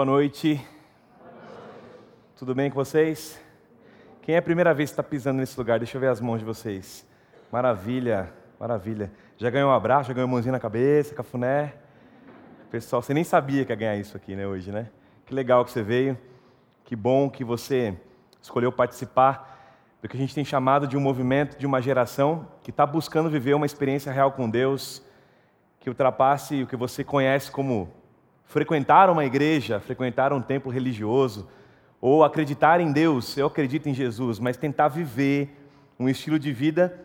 Boa noite. Tudo bem com vocês? Quem é a primeira vez que está pisando nesse lugar? Deixa eu ver as mãos de vocês. Maravilha, maravilha. Já ganhou um abraço, já ganhou mãozinha na cabeça, cafuné? Pessoal, você nem sabia que ia ganhar isso aqui, né, hoje, né? Que legal que você veio. Que bom que você escolheu participar do que a gente tem chamado de um movimento de uma geração que está buscando viver uma experiência real com Deus, que ultrapasse o que você conhece como frequentar uma igreja, frequentar um templo religioso, ou acreditar em Deus, eu acredito em Jesus, mas tentar viver um estilo de vida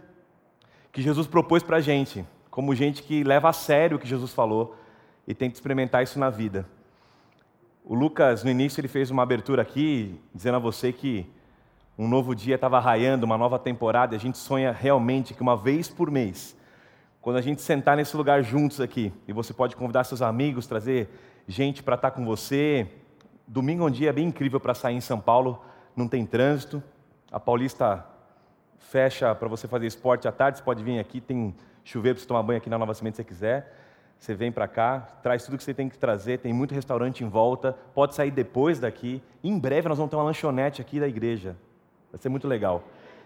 que Jesus propôs para a gente, como gente que leva a sério o que Jesus falou e tenta experimentar isso na vida. O Lucas, no início, ele fez uma abertura aqui, dizendo a você que um novo dia estava raiando, uma nova temporada, e a gente sonha realmente que uma vez por mês, quando a gente sentar nesse lugar juntos aqui, e você pode convidar seus amigos, trazer gente para estar tá com você. Domingo é um dia bem incrível para sair em São Paulo, não tem trânsito. A Paulista fecha para você fazer esporte à tarde, você pode vir aqui, tem chuveiro para você tomar banho aqui na Nova Cimento se você quiser. Você vem para cá, traz tudo que você tem que trazer, tem muito restaurante em volta, pode sair depois daqui. Em breve nós vamos ter uma lanchonete aqui da igreja. Vai ser muito legal.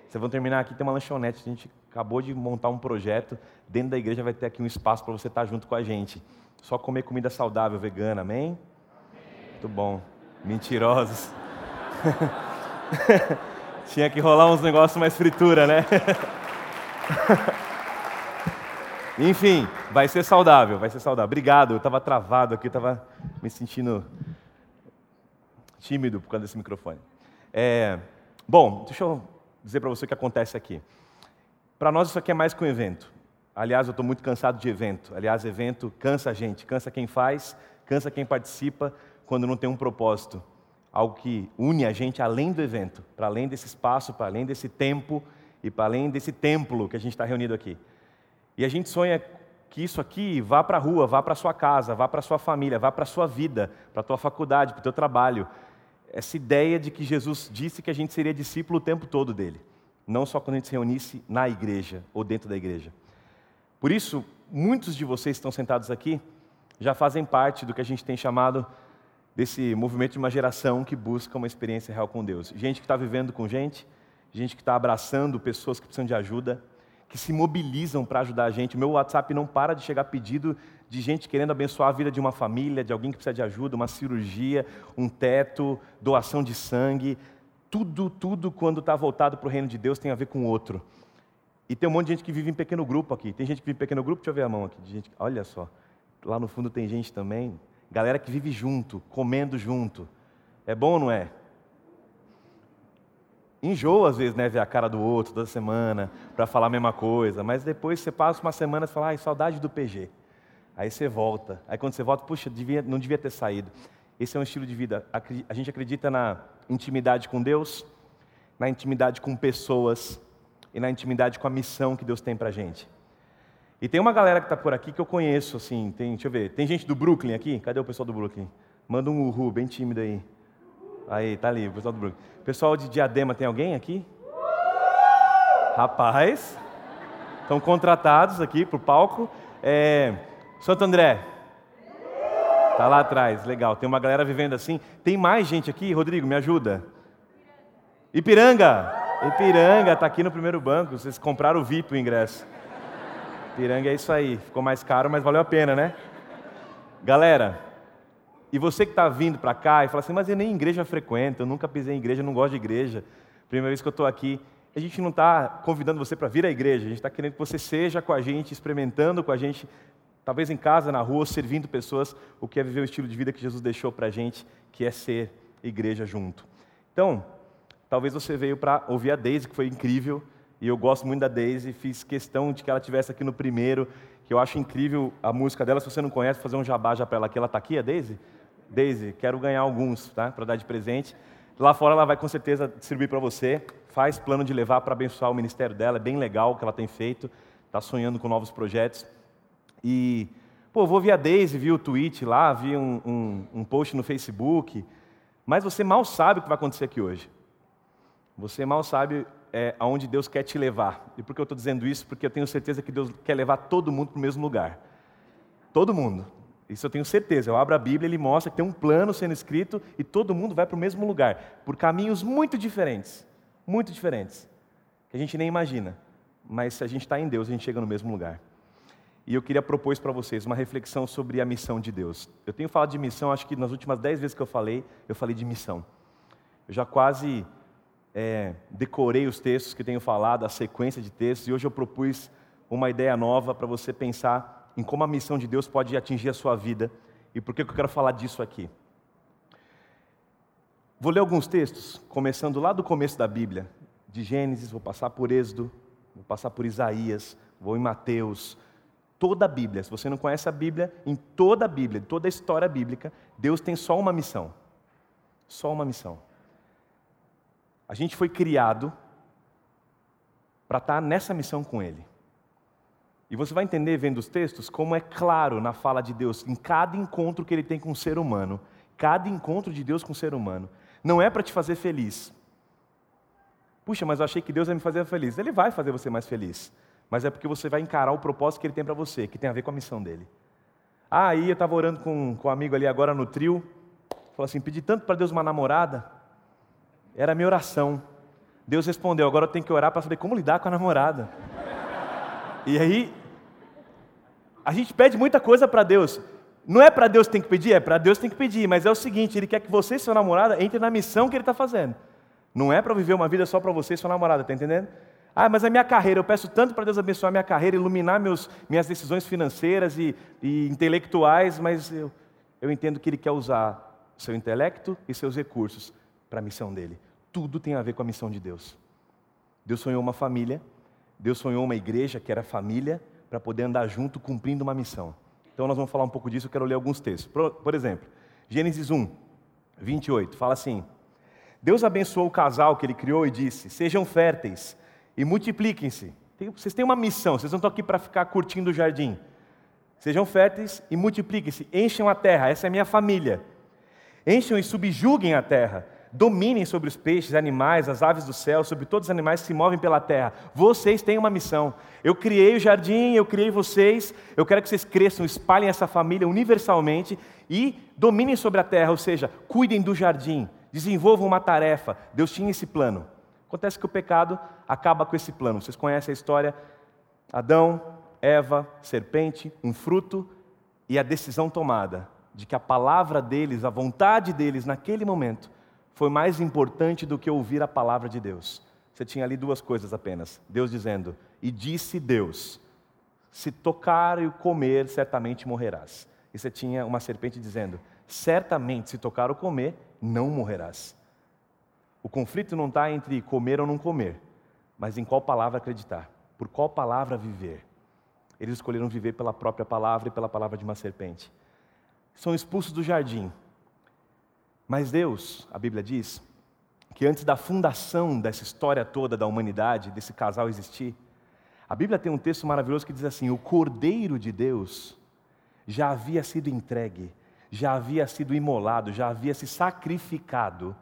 Vocês vão terminar aqui, tem uma lanchonete. A gente acabou de montar um projeto. Dentro da igreja vai ter aqui um espaço para você estar junto com a gente. Só comer comida saudável, vegana, amém? amém. Muito bom. Mentirosos. Tinha que rolar uns negócios mais fritura, né? Enfim, vai ser saudável, vai ser saudável. Obrigado, eu estava travado aqui, estava me sentindo tímido por causa desse microfone. É, bom, deixa eu dizer para você o que acontece aqui. Para nós isso aqui é mais que um evento. Aliás, eu estou muito cansado de evento. Aliás, evento cansa a gente, cansa quem faz, cansa quem participa quando não tem um propósito. Algo que une a gente além do evento, para além desse espaço, para além desse tempo e para além desse templo que a gente está reunido aqui. E a gente sonha que isso aqui vá para a rua, vá para a sua casa, vá para a sua família, vá para a sua vida, para a tua faculdade, para o teu trabalho. Essa ideia de que Jesus disse que a gente seria discípulo o tempo todo dele, não só quando a gente se reunisse na igreja ou dentro da igreja. Por isso, muitos de vocês que estão sentados aqui já fazem parte do que a gente tem chamado desse movimento de uma geração que busca uma experiência real com Deus. Gente que está vivendo com gente, gente que está abraçando pessoas que precisam de ajuda, que se mobilizam para ajudar a gente. O meu WhatsApp não para de chegar pedido de gente querendo abençoar a vida de uma família, de alguém que precisa de ajuda, uma cirurgia, um teto, doação de sangue. Tudo, tudo, quando está voltado para o reino de Deus, tem a ver com o outro. E tem um monte de gente que vive em pequeno grupo aqui. Tem gente que vive em pequeno grupo? Deixa eu ver a mão aqui. Gente, olha só. Lá no fundo tem gente também. Galera que vive junto, comendo junto. É bom ou não é? Enjoa às vezes, né, ver a cara do outro toda semana para falar a mesma coisa, mas depois você passa uma semana e fala, ai, saudade do PG. Aí você volta. Aí quando você volta, puxa, devia, não devia ter saído. Esse é um estilo de vida. A gente acredita na intimidade com Deus, na intimidade com pessoas e na intimidade com a missão que Deus tem para gente. E tem uma galera que está por aqui que eu conheço, assim, tem, deixa eu ver, tem gente do Brooklyn aqui? Cadê o pessoal do Brooklyn? Manda um uhul, bem tímido aí. Aí, tá ali, o pessoal do Brooklyn. Pessoal de Diadema, tem alguém aqui? Rapaz, estão contratados aqui para o palco. É, Santo André, tá lá atrás, legal. Tem uma galera vivendo assim. Tem mais gente aqui, Rodrigo, me ajuda. Ipiranga, Ipiranga está aqui no primeiro banco. Vocês compraram o VIP o ingresso. Ipiranga é isso aí. Ficou mais caro, mas valeu a pena, né? Galera, e você que está vindo para cá e fala assim, mas eu nem igreja frequento, eu nunca pisei em igreja, não gosto de igreja. Primeira vez que eu estou aqui. A gente não está convidando você para vir à igreja, a gente está querendo que você seja com a gente, experimentando com a gente, talvez em casa, na rua, servindo pessoas, o que é viver o estilo de vida que Jesus deixou para a gente, que é ser igreja junto. Então, Talvez você veio para ouvir a Daisy, que foi incrível, e eu gosto muito da Daisy, fiz questão de que ela tivesse aqui no primeiro, que eu acho incrível a música dela. Se você não conhece, fazer um jabá já para ela aqui. Ela está aqui, a Daisy? Daisy, quero ganhar alguns, tá? Para dar de presente. Lá fora ela vai com certeza distribuir para você. Faz plano de levar para abençoar o ministério dela, é bem legal o que ela tem feito. Está sonhando com novos projetos. E, pô, vou ver a Daisy, vi o tweet lá, vi um, um, um post no Facebook, mas você mal sabe o que vai acontecer aqui hoje. Você mal sabe é, aonde Deus quer te levar. E por que eu estou dizendo isso? Porque eu tenho certeza que Deus quer levar todo mundo para o mesmo lugar. Todo mundo. Isso eu tenho certeza. Eu abro a Bíblia, ele mostra que tem um plano sendo escrito e todo mundo vai para o mesmo lugar, por caminhos muito diferentes. Muito diferentes. Que a gente nem imagina. Mas se a gente está em Deus, a gente chega no mesmo lugar. E eu queria propor para vocês uma reflexão sobre a missão de Deus. Eu tenho falado de missão, acho que nas últimas dez vezes que eu falei, eu falei de missão. Eu já quase é, decorei os textos que tenho falado, a sequência de textos, e hoje eu propus uma ideia nova para você pensar em como a missão de Deus pode atingir a sua vida e por que eu quero falar disso aqui. Vou ler alguns textos, começando lá do começo da Bíblia, de Gênesis, vou passar por Êxodo, vou passar por Isaías, vou em Mateus, toda a Bíblia. Se você não conhece a Bíblia, em toda a Bíblia, toda a história bíblica, Deus tem só uma missão. Só uma missão. A gente foi criado para estar nessa missão com Ele. E você vai entender, vendo os textos, como é claro na fala de Deus, em cada encontro que Ele tem com o ser humano, cada encontro de Deus com o ser humano, não é para te fazer feliz. Puxa, mas eu achei que Deus ia me fazer feliz. Ele vai fazer você mais feliz, mas é porque você vai encarar o propósito que Ele tem para você, que tem a ver com a missão dele. Ah, aí eu estava orando com, com um amigo ali agora no trio, falou assim: pedi tanto para Deus uma namorada. Era a minha oração. Deus respondeu: agora eu tenho que orar para saber como lidar com a namorada. E aí, a gente pede muita coisa para Deus. Não é para Deus que tem que pedir, é para Deus que tem que pedir, mas é o seguinte: Ele quer que você e sua namorada entrem na missão que Ele está fazendo. Não é para viver uma vida só para você e sua namorada, está entendendo? Ah, mas a minha carreira, eu peço tanto para Deus abençoar minha carreira, iluminar meus, minhas decisões financeiras e, e intelectuais, mas eu, eu entendo que Ele quer usar seu intelecto e seus recursos para a missão dele. Tudo tem a ver com a missão de Deus. Deus sonhou uma família, Deus sonhou uma igreja que era família, para poder andar junto cumprindo uma missão. Então nós vamos falar um pouco disso, eu quero ler alguns textos. Por, por exemplo, Gênesis 1, 28, fala assim: Deus abençoou o casal que ele criou e disse: Sejam férteis e multipliquem-se. Vocês têm uma missão, vocês não estão aqui para ficar curtindo o jardim. Sejam férteis e multipliquem-se, encham a terra, essa é a minha família. Encham e subjuguem a terra dominem sobre os peixes, animais, as aves do céu, sobre todos os animais que se movem pela terra. Vocês têm uma missão. Eu criei o jardim, eu criei vocês. Eu quero que vocês cresçam, espalhem essa família universalmente e dominem sobre a terra, ou seja, cuidem do jardim, desenvolvam uma tarefa. Deus tinha esse plano. Acontece que o pecado acaba com esse plano. Vocês conhecem a história? Adão, Eva, serpente, um fruto e a decisão tomada de que a palavra deles, a vontade deles naquele momento foi mais importante do que ouvir a palavra de Deus. Você tinha ali duas coisas apenas. Deus dizendo: E disse Deus: Se tocar e comer, certamente morrerás. E você tinha uma serpente dizendo: Certamente, se tocar ou comer, não morrerás. O conflito não está entre comer ou não comer, mas em qual palavra acreditar, por qual palavra viver. Eles escolheram viver pela própria palavra e pela palavra de uma serpente. São expulsos do jardim, mas Deus, a Bíblia diz, que antes da fundação dessa história toda da humanidade, desse casal existir, a Bíblia tem um texto maravilhoso que diz assim: o Cordeiro de Deus já havia sido entregue, já havia sido imolado, já havia se sacrificado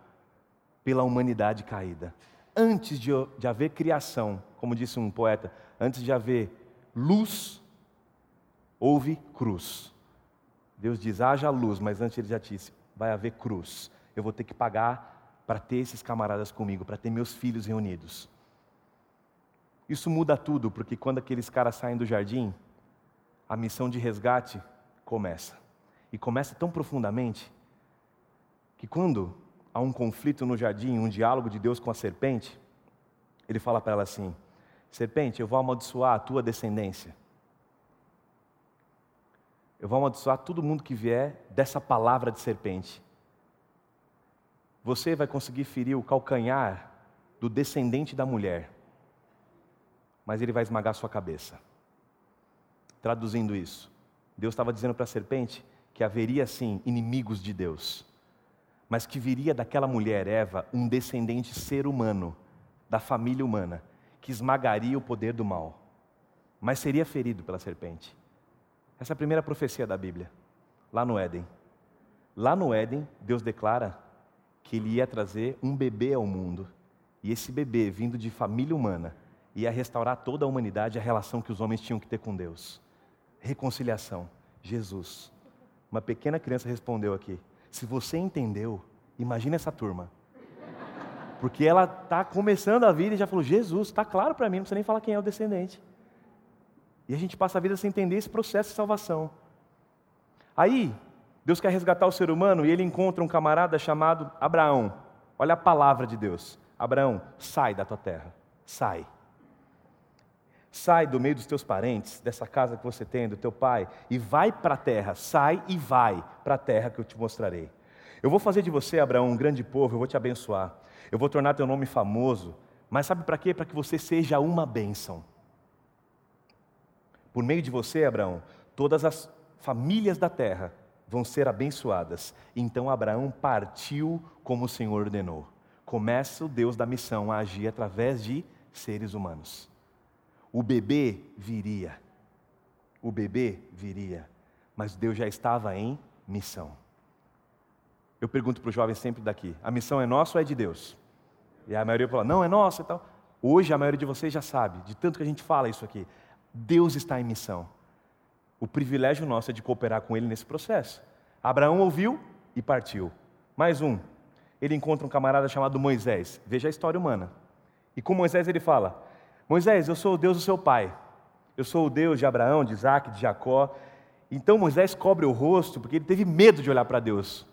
pela humanidade caída. Antes de, de haver criação, como disse um poeta, antes de haver luz, houve cruz. Deus diz: haja luz, mas antes ele já disse: vai haver cruz. Eu vou ter que pagar para ter esses camaradas comigo, para ter meus filhos reunidos. Isso muda tudo, porque quando aqueles caras saem do jardim, a missão de resgate começa. E começa tão profundamente que quando há um conflito no jardim, um diálogo de Deus com a serpente, ele fala para ela assim: Serpente, eu vou amaldiçoar a tua descendência. Eu vou amaldiçoar todo mundo que vier dessa palavra de serpente. Você vai conseguir ferir o calcanhar do descendente da mulher, mas ele vai esmagar sua cabeça. Traduzindo isso, Deus estava dizendo para a serpente que haveria sim inimigos de Deus, mas que viria daquela mulher, Eva, um descendente ser humano, da família humana, que esmagaria o poder do mal, mas seria ferido pela serpente. Essa é a primeira profecia da Bíblia, lá no Éden. Lá no Éden, Deus declara que ele ia trazer um bebê ao mundo. E esse bebê, vindo de família humana, ia restaurar toda a humanidade a relação que os homens tinham que ter com Deus. Reconciliação. Jesus. Uma pequena criança respondeu aqui. Se você entendeu, imagina essa turma. Porque ela está começando a vida e já falou: Jesus, está claro para mim, não precisa nem falar quem é o descendente. E a gente passa a vida sem entender esse processo de salvação. Aí, Deus quer resgatar o ser humano e ele encontra um camarada chamado Abraão. Olha a palavra de Deus: Abraão, sai da tua terra, sai. Sai do meio dos teus parentes, dessa casa que você tem, do teu pai, e vai para a terra. Sai e vai para a terra que eu te mostrarei. Eu vou fazer de você, Abraão, um grande povo, eu vou te abençoar. Eu vou tornar teu nome famoso. Mas sabe para quê? Para que você seja uma bênção. Por meio de você, Abraão, todas as famílias da terra vão ser abençoadas. Então Abraão partiu como o Senhor ordenou. Começa o Deus da missão a agir através de seres humanos. O bebê viria. O bebê viria. Mas Deus já estava em missão. Eu pergunto para os jovens sempre daqui: a missão é nossa ou é de Deus? E a maioria fala: não, é nossa e tal. Hoje a maioria de vocês já sabe, de tanto que a gente fala isso aqui. Deus está em missão. O privilégio nosso é de cooperar com Ele nesse processo. Abraão ouviu e partiu. Mais um. Ele encontra um camarada chamado Moisés. Veja a história humana. E com Moisés ele fala: Moisés, eu sou o Deus do seu pai. Eu sou o Deus de Abraão, de Isaac, de Jacó. Então Moisés cobre o rosto porque ele teve medo de olhar para Deus.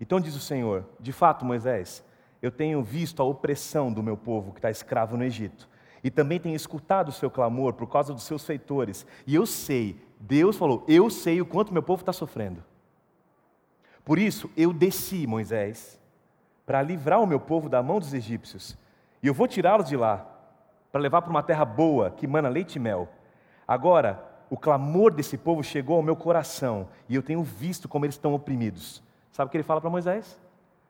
Então diz o Senhor: De fato, Moisés, eu tenho visto a opressão do meu povo que está escravo no Egito. E também tenho escutado o seu clamor por causa dos seus feitores. E eu sei, Deus falou, eu sei o quanto meu povo está sofrendo. Por isso, eu desci, Moisés, para livrar o meu povo da mão dos egípcios e eu vou tirá-los de lá, para levar para uma terra boa, que mana leite e mel. Agora, o clamor desse povo chegou ao meu coração, e eu tenho visto como eles estão oprimidos. Sabe o que ele fala para Moisés?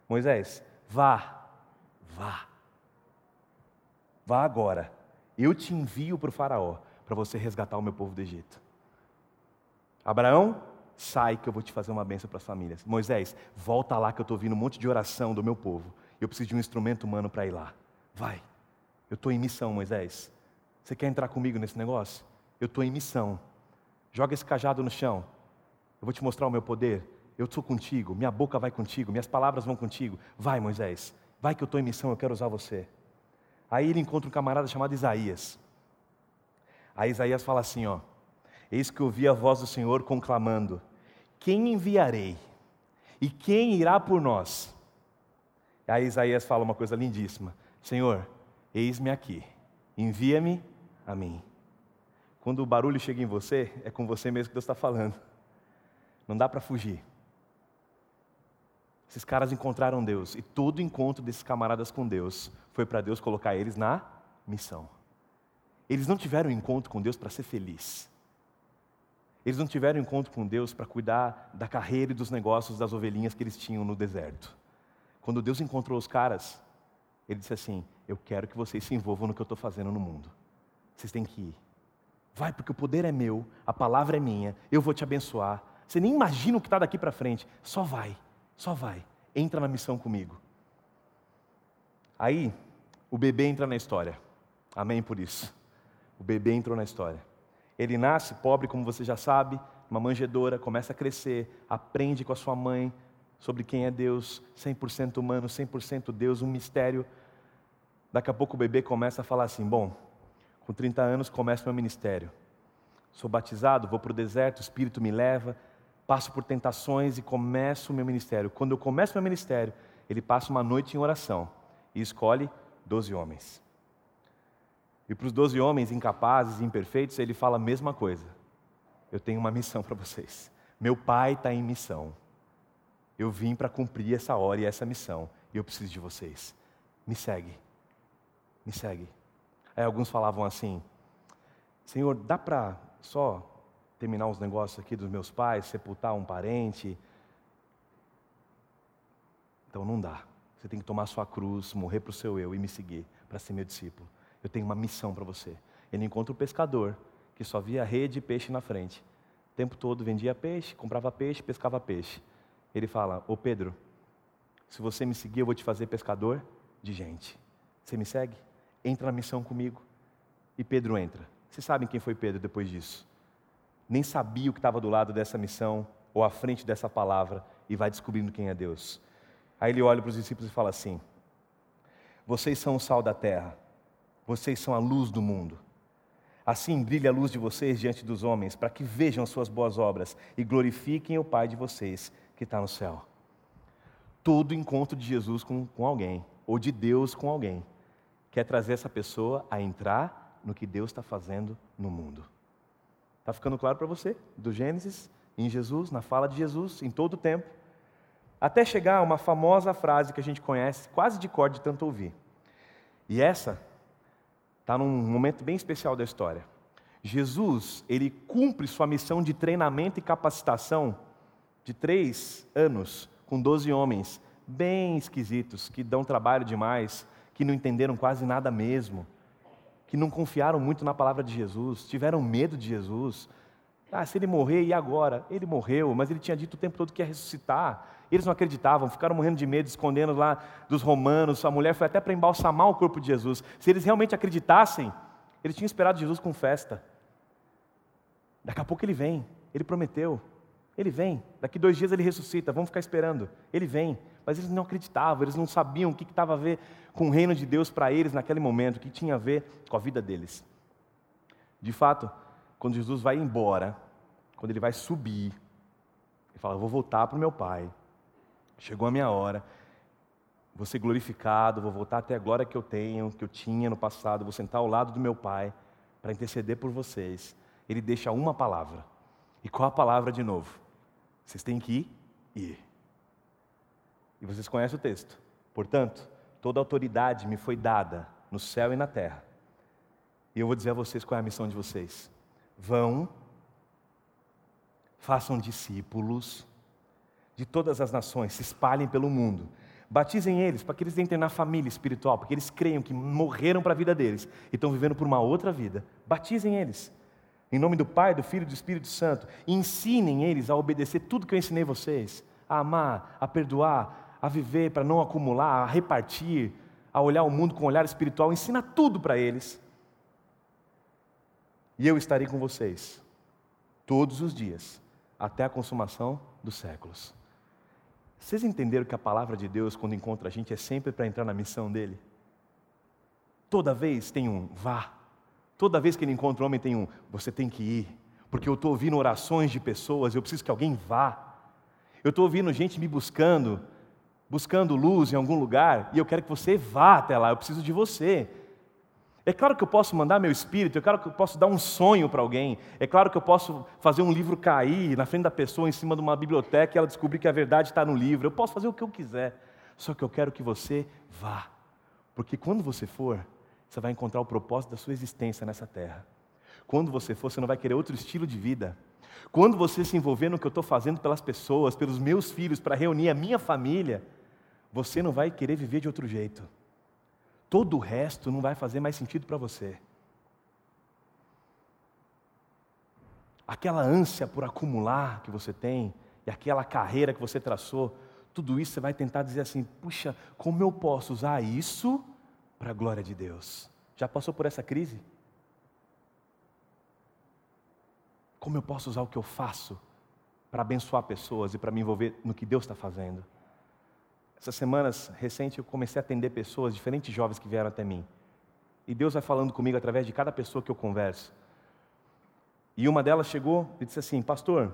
Moisés, vá, vá. Vá agora. Eu te envio para o Faraó, para você resgatar o meu povo do Egito. Abraão, sai que eu vou te fazer uma bênção para as famílias. Moisés, volta lá que eu estou ouvindo um monte de oração do meu povo. Eu preciso de um instrumento humano para ir lá. Vai, eu estou em missão, Moisés. Você quer entrar comigo nesse negócio? Eu estou em missão. Joga esse cajado no chão. Eu vou te mostrar o meu poder. Eu estou contigo, minha boca vai contigo, minhas palavras vão contigo. Vai, Moisés. Vai que eu estou em missão, eu quero usar você. Aí ele encontra um camarada chamado Isaías. Aí Isaías fala assim: ó, Eis que ouvi a voz do Senhor conclamando: Quem enviarei? E quem irá por nós? Aí Isaías fala uma coisa lindíssima: Senhor, eis-me aqui, envia-me a mim. Quando o barulho chega em você, é com você mesmo que Deus está falando. Não dá para fugir. Esses caras encontraram Deus, e todo encontro desses camaradas com Deus foi para Deus colocar eles na missão. Eles não tiveram encontro com Deus para ser feliz. Eles não tiveram encontro com Deus para cuidar da carreira e dos negócios das ovelhinhas que eles tinham no deserto. Quando Deus encontrou os caras, ele disse assim: Eu quero que vocês se envolvam no que eu estou fazendo no mundo. Vocês têm que ir. Vai, porque o poder é meu, a palavra é minha, eu vou te abençoar. Você nem imagina o que está daqui para frente. Só vai, só vai. Entra na missão comigo. Aí, o bebê entra na história. Amém por isso. O bebê entrou na história. Ele nasce pobre, como você já sabe, uma manjedora, começa a crescer, aprende com a sua mãe sobre quem é Deus, 100% humano, 100% Deus, um mistério. Daqui a pouco o bebê começa a falar assim: Bom, com 30 anos começa meu ministério. Sou batizado, vou para o deserto, o Espírito me leva, passo por tentações e começo o meu ministério. Quando eu começo meu ministério, ele passa uma noite em oração e escolhe 12 homens. E para os 12 homens incapazes e imperfeitos, ele fala a mesma coisa. Eu tenho uma missão para vocês. Meu pai está em missão. Eu vim para cumprir essa hora e essa missão. E eu preciso de vocês. Me segue me segue. Aí alguns falavam assim: Senhor, dá para só terminar os negócios aqui dos meus pais, sepultar um parente? Então não dá. Você tem que tomar sua cruz, morrer para o seu eu e me seguir para ser meu discípulo. Eu tenho uma missão para você. Ele encontra o pescador que só via rede e peixe na frente. O tempo todo vendia peixe, comprava peixe, pescava peixe. Ele fala: Ô Pedro, se você me seguir, eu vou te fazer pescador de gente. Você me segue? entra na missão comigo. E Pedro entra. Vocês sabem quem foi Pedro depois disso? Nem sabia o que estava do lado dessa missão ou à frente dessa palavra e vai descobrindo quem é Deus. Aí ele olha para os discípulos e fala assim: Vocês são o sal da terra, vocês são a luz do mundo. Assim brilha a luz de vocês diante dos homens, para que vejam as suas boas obras e glorifiquem o Pai de vocês que está no céu. Todo encontro de Jesus com, com alguém, ou de Deus com alguém, quer trazer essa pessoa a entrar no que Deus está fazendo no mundo. Está ficando claro para você? Do Gênesis, em Jesus, na fala de Jesus, em todo o tempo. Até chegar a uma famosa frase que a gente conhece, quase de cor de tanto ouvir. E essa está num momento bem especial da história. Jesus, ele cumpre sua missão de treinamento e capacitação de três anos com doze homens bem esquisitos, que dão trabalho demais, que não entenderam quase nada mesmo, que não confiaram muito na palavra de Jesus, tiveram medo de Jesus. Ah, se ele morrer, e agora? Ele morreu, mas ele tinha dito o tempo todo que ia ressuscitar. Eles não acreditavam, ficaram morrendo de medo, escondendo lá dos romanos. A mulher foi até para embalsamar o corpo de Jesus. Se eles realmente acreditassem, eles tinham esperado Jesus com festa. Daqui a pouco ele vem, ele prometeu. Ele vem, daqui dois dias ele ressuscita, vamos ficar esperando. Ele vem, mas eles não acreditavam, eles não sabiam o que estava a ver com o reino de Deus para eles naquele momento, o que tinha a ver com a vida deles. De fato, quando Jesus vai embora, quando ele vai subir, ele fala: Vou voltar para o meu Pai, chegou a minha hora, vou ser glorificado, vou voltar até a glória que eu tenho, que eu tinha no passado, vou sentar ao lado do meu Pai para interceder por vocês. Ele deixa uma palavra. E qual a palavra de novo? Vocês têm que ir. E vocês conhecem o texto. Portanto, toda autoridade me foi dada no céu e na terra. E eu vou dizer a vocês qual é a missão de vocês. Vão, façam discípulos de todas as nações, se espalhem pelo mundo. Batizem eles para que eles entrem na família espiritual, porque eles creiam que morreram para a vida deles e estão vivendo por uma outra vida. Batizem eles. Em nome do Pai, do Filho e do Espírito Santo. E ensinem eles a obedecer tudo que eu ensinei vocês: a amar, a perdoar, a viver para não acumular, a repartir, a olhar o mundo com um olhar espiritual. Ensina tudo para eles. E eu estarei com vocês todos os dias, até a consumação dos séculos. Vocês entenderam que a palavra de Deus, quando encontra a gente, é sempre para entrar na missão dele? Toda vez tem um vá, Toda vez que ele encontra um homem, tem um: você tem que ir, porque eu estou ouvindo orações de pessoas, eu preciso que alguém vá. Eu estou ouvindo gente me buscando, buscando luz em algum lugar, e eu quero que você vá até lá, eu preciso de você. É claro que eu posso mandar meu espírito, é claro que eu posso dar um sonho para alguém, é claro que eu posso fazer um livro cair na frente da pessoa em cima de uma biblioteca e ela descobrir que a verdade está no livro. Eu posso fazer o que eu quiser, só que eu quero que você vá, porque quando você for, você vai encontrar o propósito da sua existência nessa terra. Quando você for, você não vai querer outro estilo de vida. Quando você se envolver no que eu estou fazendo pelas pessoas, pelos meus filhos, para reunir a minha família, você não vai querer viver de outro jeito. Todo o resto não vai fazer mais sentido para você. Aquela ânsia por acumular que você tem, e aquela carreira que você traçou, tudo isso você vai tentar dizer assim: puxa, como eu posso usar isso para a glória de Deus. Já passou por essa crise? Como eu posso usar o que eu faço para abençoar pessoas e para me envolver no que Deus está fazendo? Essas semanas recentes eu comecei a atender pessoas, diferentes jovens que vieram até mim. E Deus vai falando comigo através de cada pessoa que eu converso. E uma delas chegou e disse assim: Pastor,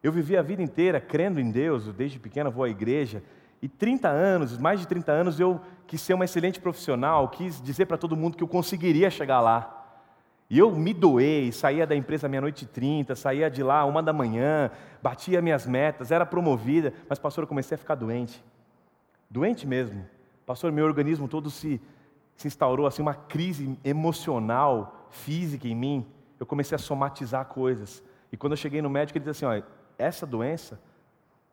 eu vivi a vida inteira crendo em Deus, desde pequena vou à igreja, e 30 anos, mais de 30 anos, eu quis ser uma excelente profissional, quis dizer para todo mundo que eu conseguiria chegar lá. E eu me doei, saía da empresa meia-noite e trinta, saía de lá uma da manhã, batia minhas metas, era promovida, mas, pastor, eu comecei a ficar doente. Doente mesmo. Pastor, meu organismo todo se, se instaurou assim, uma crise emocional, física em mim. Eu comecei a somatizar coisas. E quando eu cheguei no médico, ele disse assim: olha, essa doença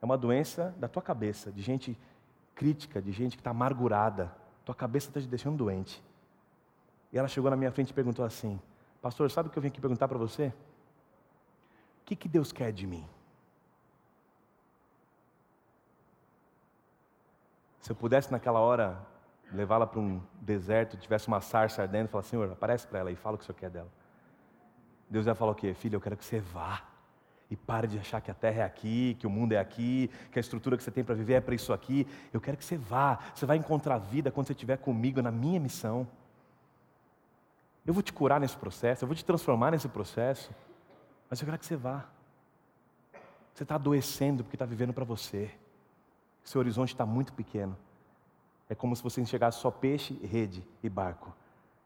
é uma doença da tua cabeça, de gente crítica, de gente que está amargurada. Tua cabeça está te deixando doente. E ela chegou na minha frente e perguntou assim: Pastor, sabe o que eu vim aqui perguntar para você? O que, que Deus quer de mim? Se eu pudesse naquela hora levá-la para um deserto, tivesse uma sarça ardendo, falar, Senhor, aparece para ela e fala o que o Senhor quer dela. Deus vai falar o quê? Filho, eu quero que você vá. E pare de achar que a terra é aqui, que o mundo é aqui, que a estrutura que você tem para viver é para isso aqui. Eu quero que você vá. Você vai encontrar vida quando você estiver comigo na minha missão. Eu vou te curar nesse processo, eu vou te transformar nesse processo. Mas eu quero que você vá. Você está adoecendo porque está vivendo para você. Seu horizonte está muito pequeno. É como se você enxergasse só peixe, rede e barco.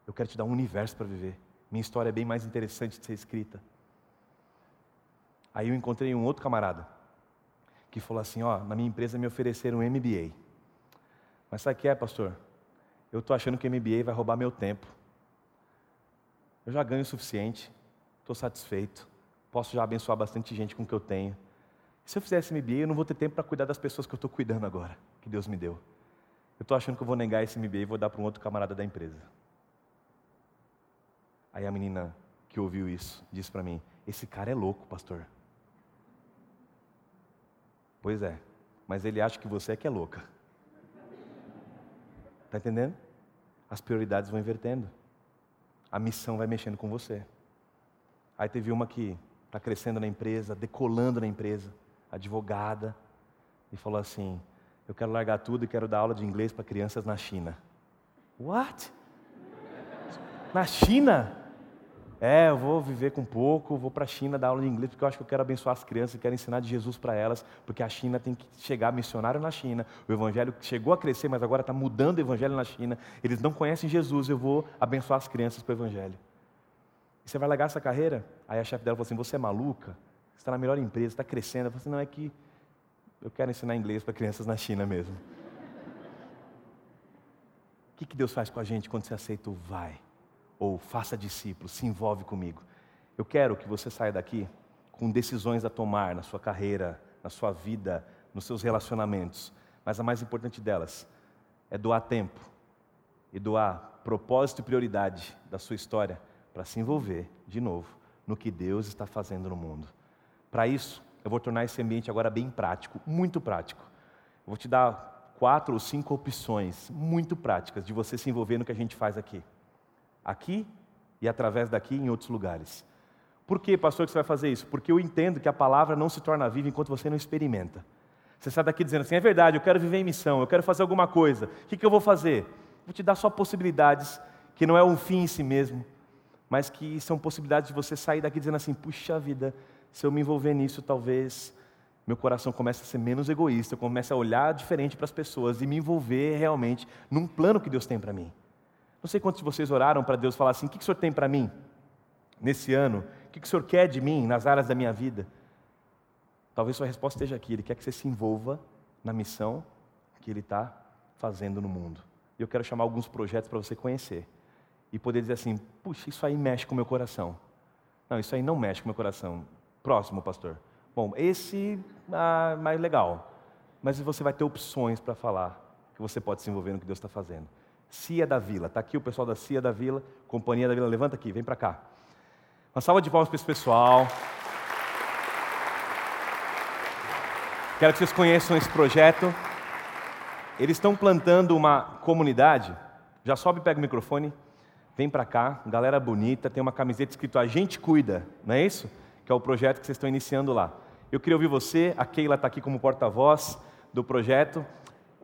Eu quero te dar um universo para viver. Minha história é bem mais interessante de ser escrita. Aí eu encontrei um outro camarada que falou assim: Ó, na minha empresa me ofereceram um MBA. Mas sabe o que é, pastor? Eu estou achando que o MBA vai roubar meu tempo. Eu já ganho o suficiente, estou satisfeito, posso já abençoar bastante gente com o que eu tenho. Se eu fizesse MBA, eu não vou ter tempo para cuidar das pessoas que eu estou cuidando agora, que Deus me deu. Eu estou achando que eu vou negar esse MBA e vou dar para um outro camarada da empresa. Aí a menina que ouviu isso disse para mim: Esse cara é louco, pastor. Pois é, mas ele acha que você é que é louca. Está entendendo? As prioridades vão invertendo. A missão vai mexendo com você. Aí teve uma que está crescendo na empresa, decolando na empresa, advogada, e falou assim: Eu quero largar tudo e quero dar aula de inglês para crianças na China. What? Na China? É, eu vou viver com pouco, vou para a China dar aula de inglês, porque eu acho que eu quero abençoar as crianças e quero ensinar de Jesus para elas, porque a China tem que chegar missionário na China. O evangelho chegou a crescer, mas agora está mudando o evangelho na China. Eles não conhecem Jesus, eu vou abençoar as crianças com o evangelho. E você vai largar essa carreira? Aí a chefe dela falou assim: Você é maluca? Está na melhor empresa, está crescendo. Eu falei assim: Não, é que eu quero ensinar inglês para crianças na China mesmo. O que, que Deus faz com a gente quando você aceita o vai? ou faça discípulos, se envolve comigo. Eu quero que você saia daqui com decisões a tomar na sua carreira, na sua vida, nos seus relacionamentos. Mas a mais importante delas é doar tempo e doar propósito e prioridade da sua história para se envolver de novo no que Deus está fazendo no mundo. Para isso, eu vou tornar esse ambiente agora bem prático, muito prático. Eu vou te dar quatro ou cinco opções muito práticas de você se envolver no que a gente faz aqui aqui e através daqui em outros lugares. Por que, pastor, que você vai fazer isso? Porque eu entendo que a palavra não se torna viva enquanto você não experimenta. Você sai daqui dizendo assim: é verdade, eu quero viver em missão, eu quero fazer alguma coisa. O que, que eu vou fazer? Vou te dar só possibilidades, que não é um fim em si mesmo, mas que são possibilidades de você sair daqui dizendo assim: puxa vida, se eu me envolver nisso, talvez meu coração comece a ser menos egoísta, eu comece a olhar diferente para as pessoas e me envolver realmente num plano que Deus tem para mim. Não sei quantos de vocês oraram para Deus falar assim: o que o Senhor tem para mim nesse ano? O que o Senhor quer de mim nas áreas da minha vida? Talvez sua resposta esteja aqui: Ele quer que você se envolva na missão que Ele está fazendo no mundo. E eu quero chamar alguns projetos para você conhecer e poder dizer assim: puxa, isso aí mexe com o meu coração. Não, isso aí não mexe com o meu coração. Próximo, pastor. Bom, esse ah, mais legal. Mas você vai ter opções para falar que você pode se envolver no que Deus está fazendo. Cia da Vila. Está aqui o pessoal da Cia da Vila, Companhia da Vila. Levanta aqui, vem para cá. Uma salva de palmas para esse pessoal. Quero que vocês conheçam esse projeto. Eles estão plantando uma comunidade. Já sobe pega o microfone. Vem para cá, galera bonita, tem uma camiseta escrito A gente cuida, não é isso? Que é o projeto que vocês estão iniciando lá. Eu queria ouvir você, a Keila está aqui como porta-voz do projeto.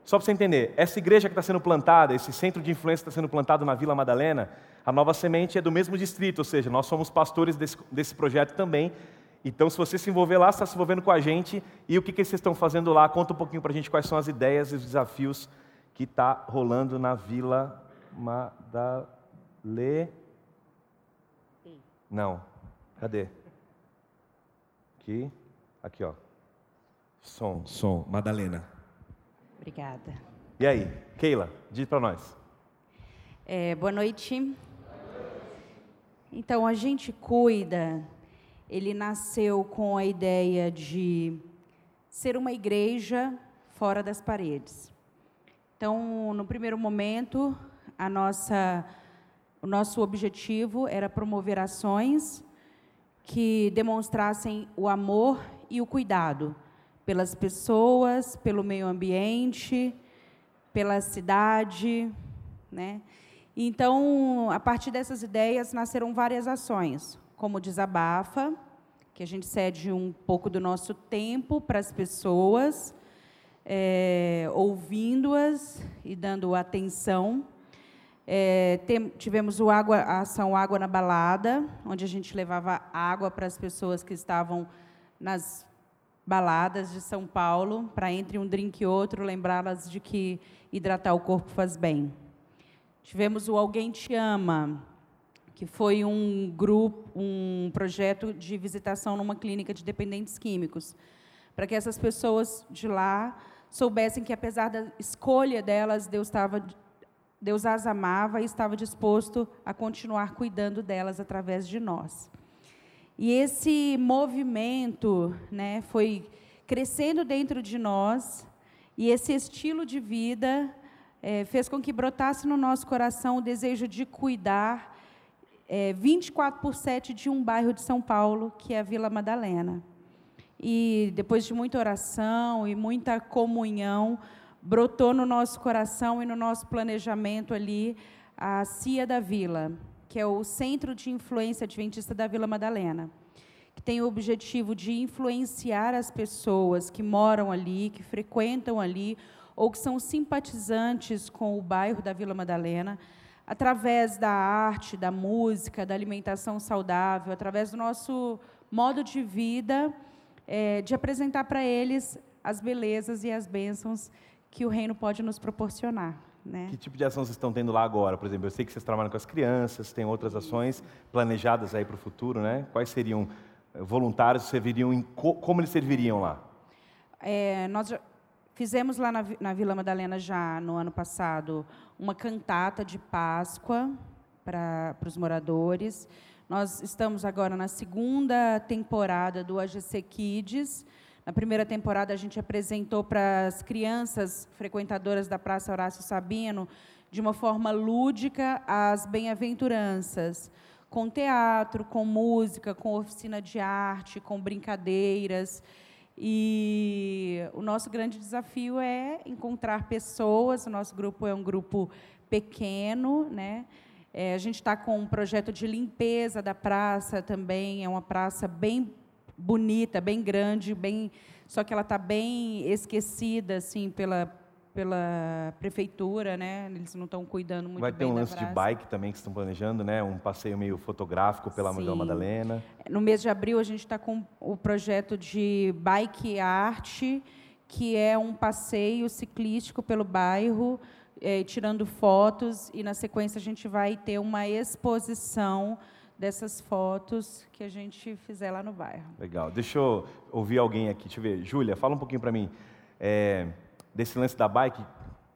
Só para você entender, essa igreja que está sendo plantada, esse centro de influência que está sendo plantado na Vila Madalena, a Nova Semente é do mesmo distrito, ou seja, nós somos pastores desse, desse projeto também. Então, se você se envolver lá, você está se envolvendo com a gente. E o que, que vocês estão fazendo lá? Conta um pouquinho para a gente quais são as ideias e os desafios que está rolando na Vila Madalena. Não. Cadê? Aqui. Aqui, ó. Som. Som. Madalena. Obrigada. E aí, Keila, diz para nós. É, boa noite. Então, a gente cuida, ele nasceu com a ideia de ser uma igreja fora das paredes. Então, no primeiro momento, a nossa, o nosso objetivo era promover ações que demonstrassem o amor e o cuidado pelas pessoas, pelo meio ambiente, pela cidade, né? Então, a partir dessas ideias nasceram várias ações. como desabafa, que a gente cede um pouco do nosso tempo para as pessoas, é, ouvindo-as e dando atenção. É, tem, tivemos água, a ação Água na Balada, onde a gente levava água para as pessoas que estavam nas baladas de São Paulo, para entre um drink e outro lembrá-las de que hidratar o corpo faz bem. Tivemos o Alguém Te Ama, que foi um grupo, um projeto de visitação numa clínica de dependentes químicos, para que essas pessoas de lá soubessem que apesar da escolha delas, Deus estava Deus as amava e estava disposto a continuar cuidando delas através de nós. E esse movimento, né, foi crescendo dentro de nós, e esse estilo de vida é, fez com que brotasse no nosso coração o desejo de cuidar é, 24 por 7 de um bairro de São Paulo, que é a Vila Madalena. E depois de muita oração e muita comunhão, brotou no nosso coração e no nosso planejamento ali a CIA da Vila, que é o Centro de Influência Adventista da Vila Madalena, que tem o objetivo de influenciar as pessoas que moram ali, que frequentam ali, ou que são simpatizantes com o bairro da Vila Madalena, através da arte, da música, da alimentação saudável, através do nosso modo de vida, é, de apresentar para eles as belezas e as bênçãos que o reino pode nos proporcionar. Né? Que tipo de ação vocês estão tendo lá agora? Por exemplo, eu sei que vocês trabalham com as crianças, tem outras ações planejadas aí para o futuro, né? Quais seriam eh, voluntários serviriam em, como eles serviriam lá? É, nós fizemos lá na, na Vila Madalena já no ano passado uma cantata de Páscoa para os moradores. Nós estamos agora na segunda temporada do AGC Kids. Na primeira temporada, a gente apresentou para as crianças frequentadoras da Praça Horácio Sabino, de uma forma lúdica, as bem-aventuranças, com teatro, com música, com oficina de arte, com brincadeiras. E o nosso grande desafio é encontrar pessoas. O nosso grupo é um grupo pequeno, né? É, a gente está com um projeto de limpeza da praça também. É uma praça bem bonita, bem grande, bem, só que ela está bem esquecida assim pela pela prefeitura, né? Eles não estão cuidando muito Vai bem ter um lance de bike também que estão planejando, né? Um passeio meio fotográfico pela Sim. Madalena. No mês de abril a gente está com o projeto de bike arte, que é um passeio ciclístico pelo bairro, é, tirando fotos e na sequência a gente vai ter uma exposição dessas fotos que a gente fizer lá no bairro. Legal. Deixa eu ouvir alguém aqui. Deixa eu ver. Júlia, fala um pouquinho para mim. É, desse lance da bike,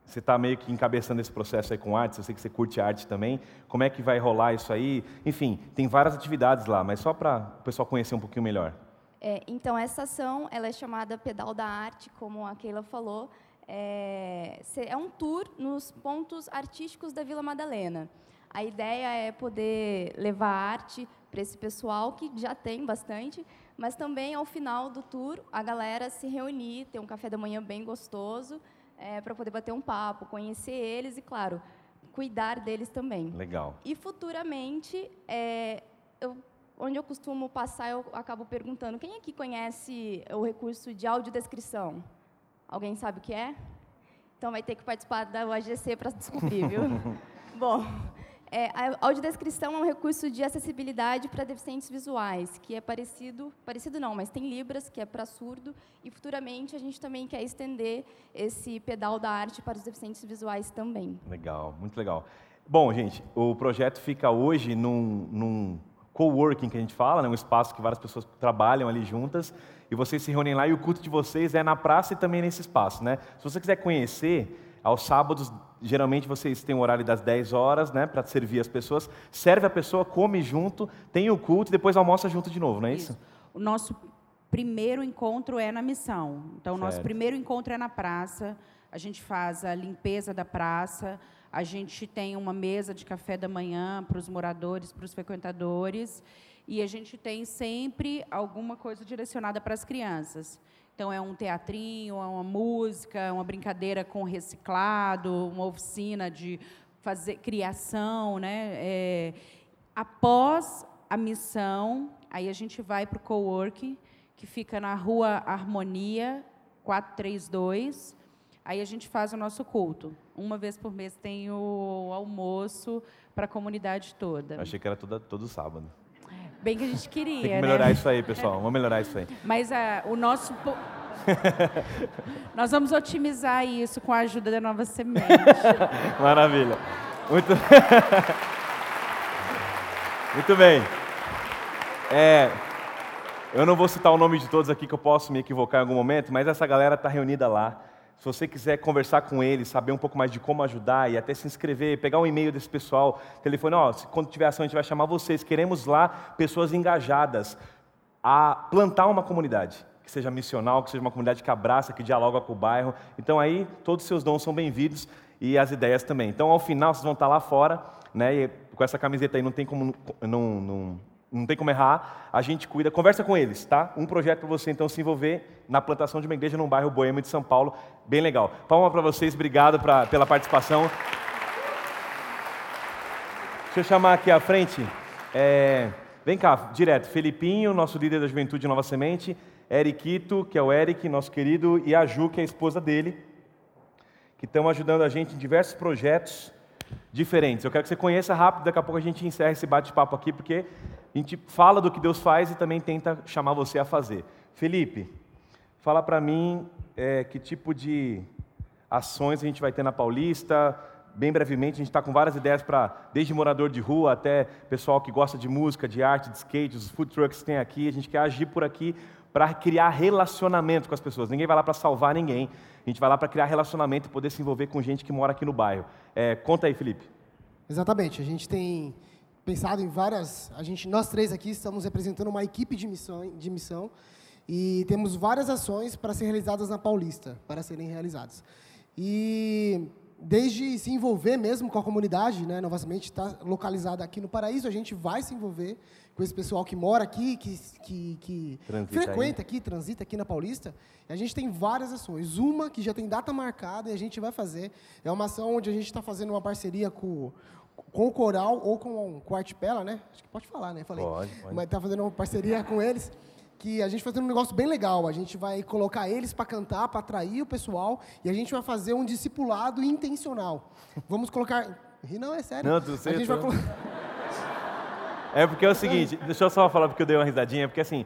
você está meio que encabeçando esse processo aí com arte, eu sei que você curte arte também. Como é que vai rolar isso aí? Enfim, tem várias atividades lá, mas só para o pessoal conhecer um pouquinho melhor. É, então, essa ação ela é chamada Pedal da Arte, como a Keila falou. É, é um tour nos pontos artísticos da Vila Madalena. A ideia é poder levar arte para esse pessoal que já tem bastante, mas também ao final do tour a galera se reunir, ter um café da manhã bem gostoso, é, para poder bater um papo, conhecer eles e, claro, cuidar deles também. Legal. E futuramente, é, eu, onde eu costumo passar, eu acabo perguntando: quem aqui conhece o recurso de audiodescrição? Alguém sabe o que é? Então vai ter que participar da UAGC para descobrir, viu? Bom, é, a audiodescrição é um recurso de acessibilidade para deficientes visuais, que é parecido, parecido não, mas tem Libras, que é para surdo, e futuramente a gente também quer estender esse pedal da arte para os deficientes visuais também. Legal, muito legal. Bom, gente, o projeto fica hoje num, num coworking que a gente fala, né, um espaço que várias pessoas trabalham ali juntas, e vocês se reúnem lá e o culto de vocês é na praça e também nesse espaço, né? Se você quiser conhecer, aos sábados, geralmente vocês têm o horário das 10 horas, né, para servir as pessoas. Serve a pessoa, come junto, tem o culto e depois almoça junto de novo, não é isso? isso? O nosso primeiro encontro é na missão. Então, o nosso primeiro encontro é na praça. A gente faz a limpeza da praça. A gente tem uma mesa de café da manhã para os moradores, para os frequentadores. E a gente tem sempre alguma coisa direcionada para as crianças. Então, é um teatrinho, é uma música, é uma brincadeira com reciclado, uma oficina de fazer criação. Né? É, após a missão, aí a gente vai para o coworking, que fica na rua Harmonia 432. Aí a gente faz o nosso culto. Uma vez por mês tem o almoço para a comunidade toda. Achei que era todo, todo sábado. Bem que a gente queria, Tem que melhorar né? isso aí, pessoal. Vamos melhorar isso aí. Mas ah, o nosso... po- Nós vamos otimizar isso com a ajuda da Nova Semente. Maravilha. Muito, Muito bem. É, eu não vou citar o nome de todos aqui, que eu posso me equivocar em algum momento, mas essa galera está reunida lá. Se você quiser conversar com eles, saber um pouco mais de como ajudar e até se inscrever, pegar um e-mail desse pessoal, telefone, ó, quando tiver ação a gente vai chamar vocês. Queremos lá pessoas engajadas a plantar uma comunidade, que seja missional, que seja uma comunidade que abraça, que dialoga com o bairro. Então aí todos os seus dons são bem-vindos e as ideias também. Então ao final vocês vão estar lá fora, né? E com essa camiseta aí não tem como não, não, não tem como errar. A gente cuida, conversa com eles, tá? Um projeto para você então se envolver na plantação de uma igreja num bairro boêmio de São Paulo, bem legal. Palma para vocês, obrigado pra, pela participação. Deixa eu chamar aqui à frente. é, vem cá, direto. Felipinho, nosso líder da juventude Nova Semente. Eriquito, que é o Eric, nosso querido. E a Ju, que é a esposa dele. Que estão ajudando a gente em diversos projetos diferentes. Eu quero que você conheça rápido, daqui a pouco a gente encerra esse bate-papo aqui, porque a gente fala do que Deus faz e também tenta chamar você a fazer. Felipe, fala para mim é, que tipo de ações a gente vai ter na Paulista. Bem brevemente, a gente está com várias ideias para, desde morador de rua até pessoal que gosta de música, de arte, de skate, os food trucks que tem aqui. A gente quer agir por aqui para criar relacionamento com as pessoas. Ninguém vai lá para salvar ninguém. A gente vai lá para criar relacionamento e poder se envolver com gente que mora aqui no bairro. É, conta aí, Felipe. Exatamente. A gente tem pensado em várias. A gente, nós três aqui estamos representando uma equipe de missão, de missão e temos várias ações para ser realizadas na Paulista, para serem realizadas. E desde se envolver mesmo com a comunidade, né, novamente está localizada aqui no Paraíso, a gente vai se envolver com esse pessoal que mora aqui, que, que, que frequenta aqui, transita aqui na Paulista. E a gente tem várias ações. Uma que já tem data marcada e a gente vai fazer é uma ação onde a gente está fazendo uma parceria com, com o Coral ou com, com a Artipela, né? Acho que pode falar, né? Falei. Pode, pode. Mas está fazendo uma parceria com eles que a gente fazendo um negócio bem legal. A gente vai colocar eles para cantar, para atrair o pessoal, e a gente vai fazer um discipulado intencional. Vamos colocar. Não, é sério. Não, tu sei, a gente vai colocar. É porque é o seguinte, deixa eu só falar porque eu dei uma risadinha, porque assim,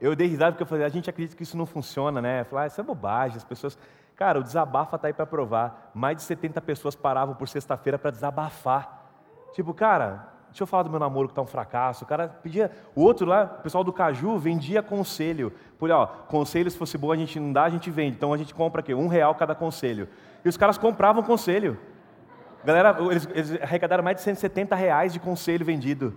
eu dei risada porque eu falei, a gente acredita que isso não funciona, né? Falar, ah, isso é bobagem, as pessoas. Cara, o desabafa tá aí para provar. Mais de 70 pessoas paravam por sexta-feira para desabafar. Tipo, cara, deixa eu falar do meu namoro que tá um fracasso. O cara pedia. O outro lá, o pessoal do Caju, vendia conselho. Por ó, conselho, se fosse bom, a gente não dá, a gente vende. Então a gente compra aqui, um real cada conselho. E os caras compravam conselho. Galera, eles, eles arrecadaram mais de 170 reais de conselho vendido.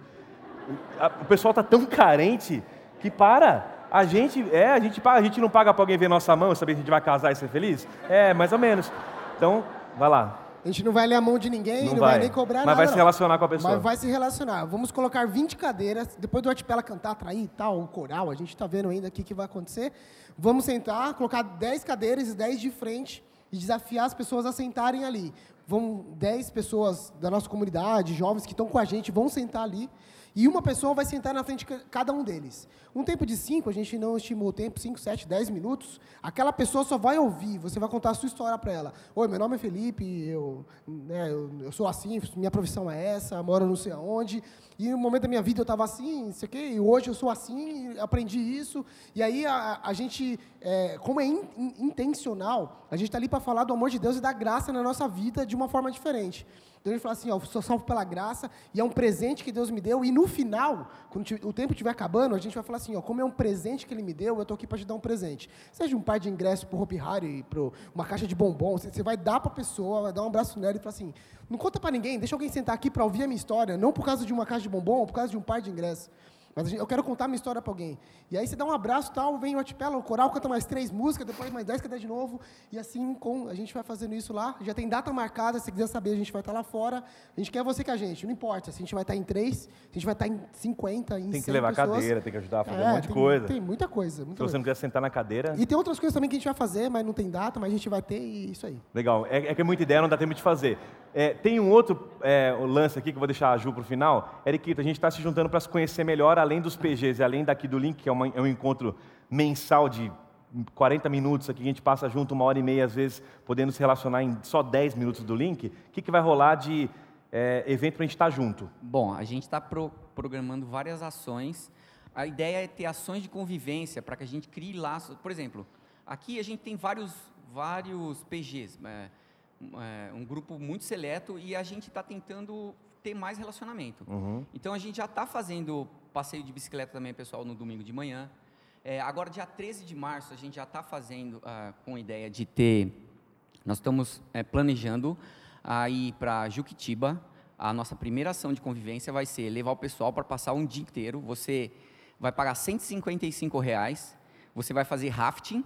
A- O pessoal tá tão carente que para. A gente, é, a gente, a gente não paga para alguém ver nossa mão e saber se a gente vai casar e ser feliz? É, mais ou menos. Então, vai lá. A gente não vai ler a mão de ninguém, Não não, vai. vai. nem cobrar Mas nada. vai se não. relacionar com a pessoa. Mas vai se relacionar. Vamos colocar 20 cadeiras, depois do Artipela cantar, atrair e tal, o coral, a gente está vendo ainda o que, que vai acontecer. Vamos sentar, colocar 10 cadeiras e 10 de frente e desafiar as pessoas a sentarem ali. Vão 10 pessoas da nossa comunidade, jovens que estão com a gente, vão sentar ali. E uma pessoa vai sentar na frente de cada um deles. Um tempo de 5, a gente não estimou o tempo, 5, 7, 10 minutos. Aquela pessoa só vai ouvir, você vai contar a sua história para ela. Oi, meu nome é Felipe, eu, né, eu, sou assim, minha profissão é essa, moro não sei aonde. E no momento da minha vida eu estava assim, sei o quê, e hoje eu sou assim, aprendi isso. E aí a, a gente, é, como é in- in- intencional, a gente está ali para falar do amor de Deus e da graça na nossa vida de uma forma diferente. Então gente fala assim, ó, sou salvo pela graça e é um presente que Deus me deu. E no final, quando o tempo estiver acabando, a gente vai falar assim, ó, como é um presente que Ele me deu, eu estou aqui para te dar um presente. Seja um par de ingressos para o Hopi Hari, para uma caixa de bombom, você, você vai dar para a pessoa, vai dar um abraço nela e falar assim, não conta para ninguém, deixa alguém sentar aqui para ouvir a minha história, não por causa de uma caixa de bombom, por causa de um par de ingressos. Mas a gente- eu quero contar minha história para alguém. E aí você dá um abraço tal, vem o Artipela, o coral canta mais três músicas, depois mais dez, canta de novo. E assim com, a gente vai fazendo isso lá. Já tem data marcada, se quiser saber, a gente vai estar lá fora. A gente quer você com a gente, não importa. Se a gente vai estar em três, se a gente vai estar em 50, em Tem que 100 levar pessoas. cadeira, tem que ajudar a fazer É, um monte de tem- coisa. Tem muita coisa. Se Muita você coisa. não quiser sentar na cadeira. E tem outras coisas também que a gente vai fazer, mas não tem data, mas a gente vai ter e isso aí. Legal. É, é que é muita ideia, não dá tempo de fazer. É, tem um outro é, lance aqui que eu vou deixar a Ju para o final. Eriquita, a gente está se juntando para se conhecer melhor, além dos PGs e além daqui do Link, que é, uma, é um encontro mensal de 40 minutos aqui, a gente passa junto uma hora e meia, às vezes, podendo se relacionar em só 10 minutos do Link. O que, que vai rolar de é, evento para a gente estar tá junto? Bom, a gente está pro, programando várias ações. A ideia é ter ações de convivência para que a gente crie laços. Por exemplo, aqui a gente tem vários, vários PGs. É, é, um grupo muito seleto e a gente está tentando ter mais relacionamento. Uhum. Então a gente já está fazendo passeio de bicicleta também, pessoal, no domingo de manhã. É, agora, dia 13 de março, a gente já está fazendo uh, com a ideia de ter. Nós estamos é, planejando a ir para Juquitiba. A nossa primeira ação de convivência vai ser levar o pessoal para passar um dia inteiro. Você vai pagar 155 reais. Você vai fazer rafting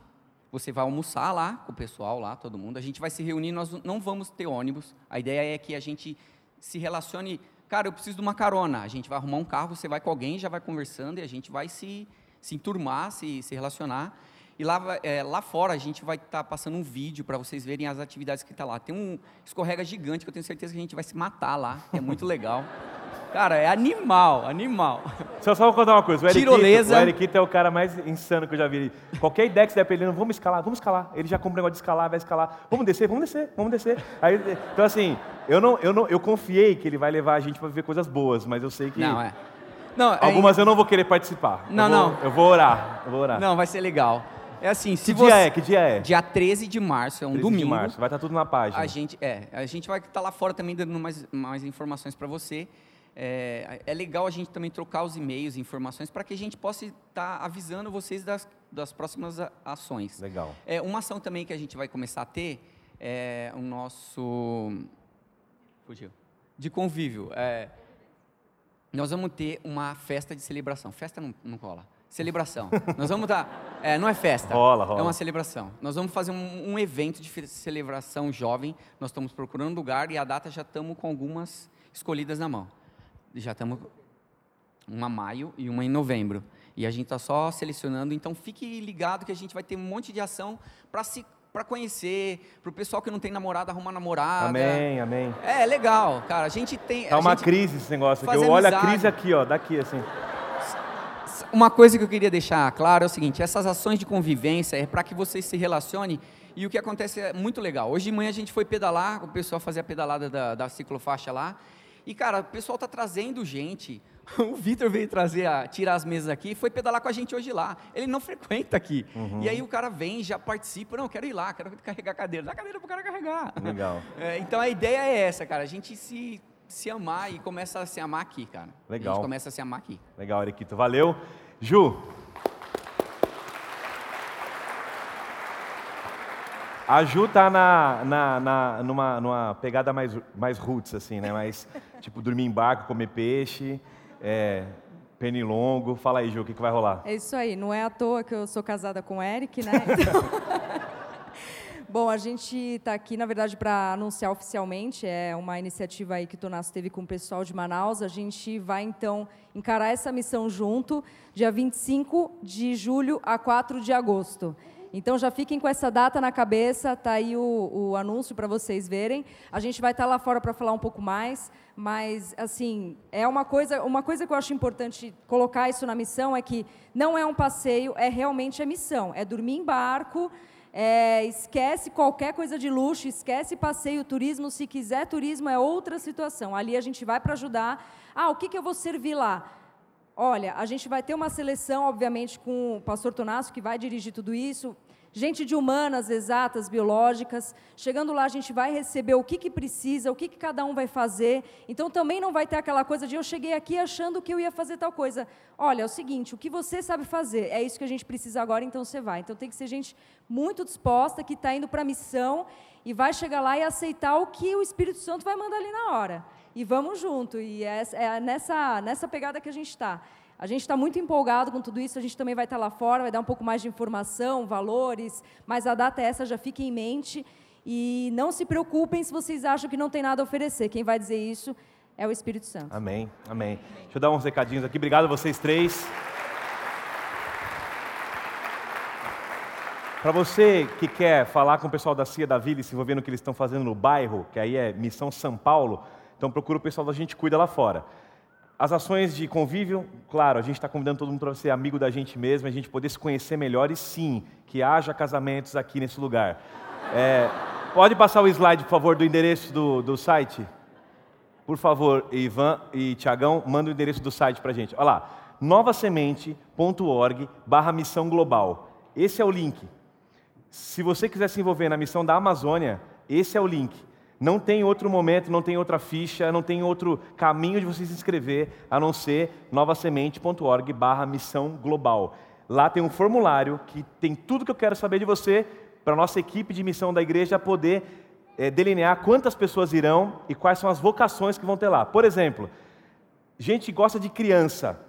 você vai almoçar lá com o pessoal lá, todo mundo. A gente vai se reunir, nós não vamos ter ônibus. A ideia é que a gente se relacione. Cara, eu preciso de uma carona. A gente vai arrumar um carro, você vai com alguém, já vai conversando e a gente vai se, se enturmar, se, se relacionar. E lá, é, lá fora a gente vai estar tá passando um vídeo para vocês verem as atividades que está lá. Tem um escorrega gigante que eu tenho certeza que a gente vai se matar lá, é muito legal. Cara, é animal, animal. Só, só vou contar uma coisa. O Eric Tirolesa. o Eric é o cara mais insano que eu já vi. Qualquer ideia que você der pra ele, não, vamos escalar, vamos escalar. Ele já compra um negócio de escalar, vai escalar. Vamos descer, vamos descer, vamos descer. Aí, então, assim, eu, não, eu, não, eu confiei que ele vai levar a gente para ver coisas boas, mas eu sei que... Não, é. Não, é Algumas eu não vou querer participar. Não, eu vou, não. Eu vou orar, eu vou orar. Não, vai ser legal. É assim, se que você... dia é? Que dia é? Dia 13 de março, é um 13 domingo. de março, vai estar tá tudo na página. A gente, é, a gente vai estar tá lá fora também dando mais, mais informações para você. É, é, legal a gente também trocar os e-mails, informações, para que a gente possa estar tá avisando vocês das, das próximas ações. Legal. É, uma ação também que a gente vai começar a ter é o nosso. Fugiu. De convívio. É, nós vamos ter uma festa de celebração. Festa não, não cola. Celebração. Nós vamos dar. É, não é festa. Rola, rola. É uma celebração. Nós vamos fazer um, um evento de celebração jovem. Nós estamos procurando lugar e a data já estamos com algumas escolhidas na mão já estamos uma maio e uma em novembro. E a gente está só selecionando, então fique ligado que a gente vai ter um monte de ação para se para conhecer, para o pessoal que não tem namorada arrumar namorada. Amém, amém. É, legal, cara. A gente tem. Tá uma crise esse negócio aqui. Eu olho a crise aqui, ó, daqui assim. Uma coisa que eu queria deixar claro é o seguinte: essas ações de convivência é para que vocês se relacionem. E o que acontece é muito legal. Hoje de manhã a gente foi pedalar, o pessoal fazia a pedalada da, da ciclofaixa lá. E, cara, o pessoal tá trazendo gente. O Vitor veio trazer, a, tirar as mesas aqui, foi pedalar com a gente hoje lá. Ele não frequenta aqui. Uhum. E aí o cara vem, já participa. Não, quero ir lá, quero carregar a cadeira. Dá a cadeira pro cara carregar. Legal. É, então a ideia é essa, cara. A gente se, se amar e começa a se amar aqui, cara. Legal. A gente começa a se amar aqui. Legal, Eriquito. Valeu. Ju, A Ju tá na, na, na, numa, numa pegada mais, mais roots, assim, né? Mais, tipo, dormir em barco, comer peixe, é, pernilongo. Fala aí, Ju, o que, que vai rolar? É isso aí. Não é à toa que eu sou casada com o Eric, né? Então... Bom, a gente está aqui, na verdade, para anunciar oficialmente. É uma iniciativa aí que o Tonasso teve com o pessoal de Manaus. A gente vai, então, encarar essa missão junto, dia 25 de julho a 4 de agosto. Então já fiquem com essa data na cabeça, tá aí o, o anúncio para vocês verem. A gente vai estar tá lá fora para falar um pouco mais, mas assim é uma coisa, uma coisa que eu acho importante colocar isso na missão é que não é um passeio, é realmente a missão, é dormir em barco. É, esquece qualquer coisa de luxo, esquece passeio, turismo. Se quiser turismo, é outra situação. Ali a gente vai para ajudar. Ah, o que, que eu vou servir lá? Olha, a gente vai ter uma seleção, obviamente, com o pastor Tonasso, que vai dirigir tudo isso, gente de humanas, exatas, biológicas. Chegando lá, a gente vai receber o que, que precisa, o que, que cada um vai fazer. Então, também não vai ter aquela coisa de eu cheguei aqui achando que eu ia fazer tal coisa. Olha, é o seguinte, o que você sabe fazer, é isso que a gente precisa agora, então você vai. Então, tem que ser gente muito disposta, que está indo para a missão e vai chegar lá e aceitar o que o Espírito Santo vai mandar ali na hora e vamos junto. E é, é nessa, nessa pegada que a gente está. A gente está muito empolgado com tudo isso, a gente também vai estar tá lá fora, vai dar um pouco mais de informação, valores, mas a data é essa, já fique em mente. E não se preocupem se vocês acham que não tem nada a oferecer. Quem vai dizer isso é o Espírito Santo. Amém, amém. Deixa eu dar uns recadinhos aqui. Obrigado a vocês três. Para você que quer falar com o pessoal da Cia da Vila e se envolver no que eles estão fazendo no bairro, que aí é Missão São Paulo, então procura o pessoal da Gente Cuida lá fora. As ações de convívio, claro, a gente está convidando todo mundo para ser amigo da gente mesmo, a gente poder se conhecer melhor e sim, que haja casamentos aqui nesse lugar. É, pode passar o slide, por favor, do endereço do, do site? Por favor, Ivan e Tiagão, manda o endereço do site para a gente. Olha lá, novasemente.org barra missão global. Esse é o link. Se você quiser se envolver na missão da Amazônia, esse é o link. Não tem outro momento, não tem outra ficha, não tem outro caminho de você se inscrever a não ser novasemente.org barra missão global. Lá tem um formulário que tem tudo que eu quero saber de você para a nossa equipe de missão da igreja poder é, delinear quantas pessoas irão e quais são as vocações que vão ter lá. Por exemplo, gente gosta de criança.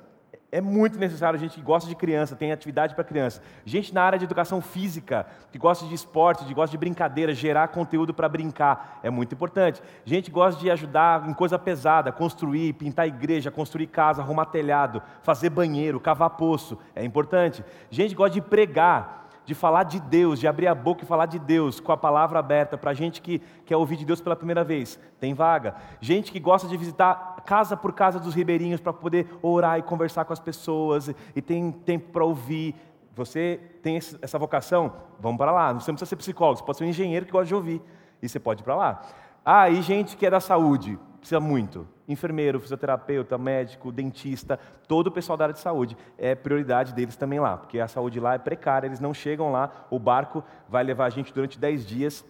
É muito necessário, a gente que gosta de criança, tem atividade para criança. Gente na área de educação física, que gosta de esporte, que gosta de brincadeira, gerar conteúdo para brincar, é muito importante. Gente que gosta de ajudar em coisa pesada, construir, pintar igreja, construir casa, arrumar telhado, fazer banheiro, cavar poço, é importante. Gente que gosta de pregar, de falar de Deus, de abrir a boca e falar de Deus com a palavra aberta para gente que quer ouvir de Deus pela primeira vez. Tem vaga. Gente que gosta de visitar casa por casa dos ribeirinhos para poder orar e conversar com as pessoas e tem tempo para ouvir. Você tem essa vocação? Vamos para lá. Não precisa ser psicólogo, você pode ser um engenheiro que gosta de ouvir e você pode ir para lá. Ah, e gente que é da saúde, precisa muito. Enfermeiro, fisioterapeuta, médico, dentista, todo o pessoal da área de saúde. É prioridade deles também lá, porque a saúde lá é precária, eles não chegam lá, o barco vai levar a gente durante 10 dias,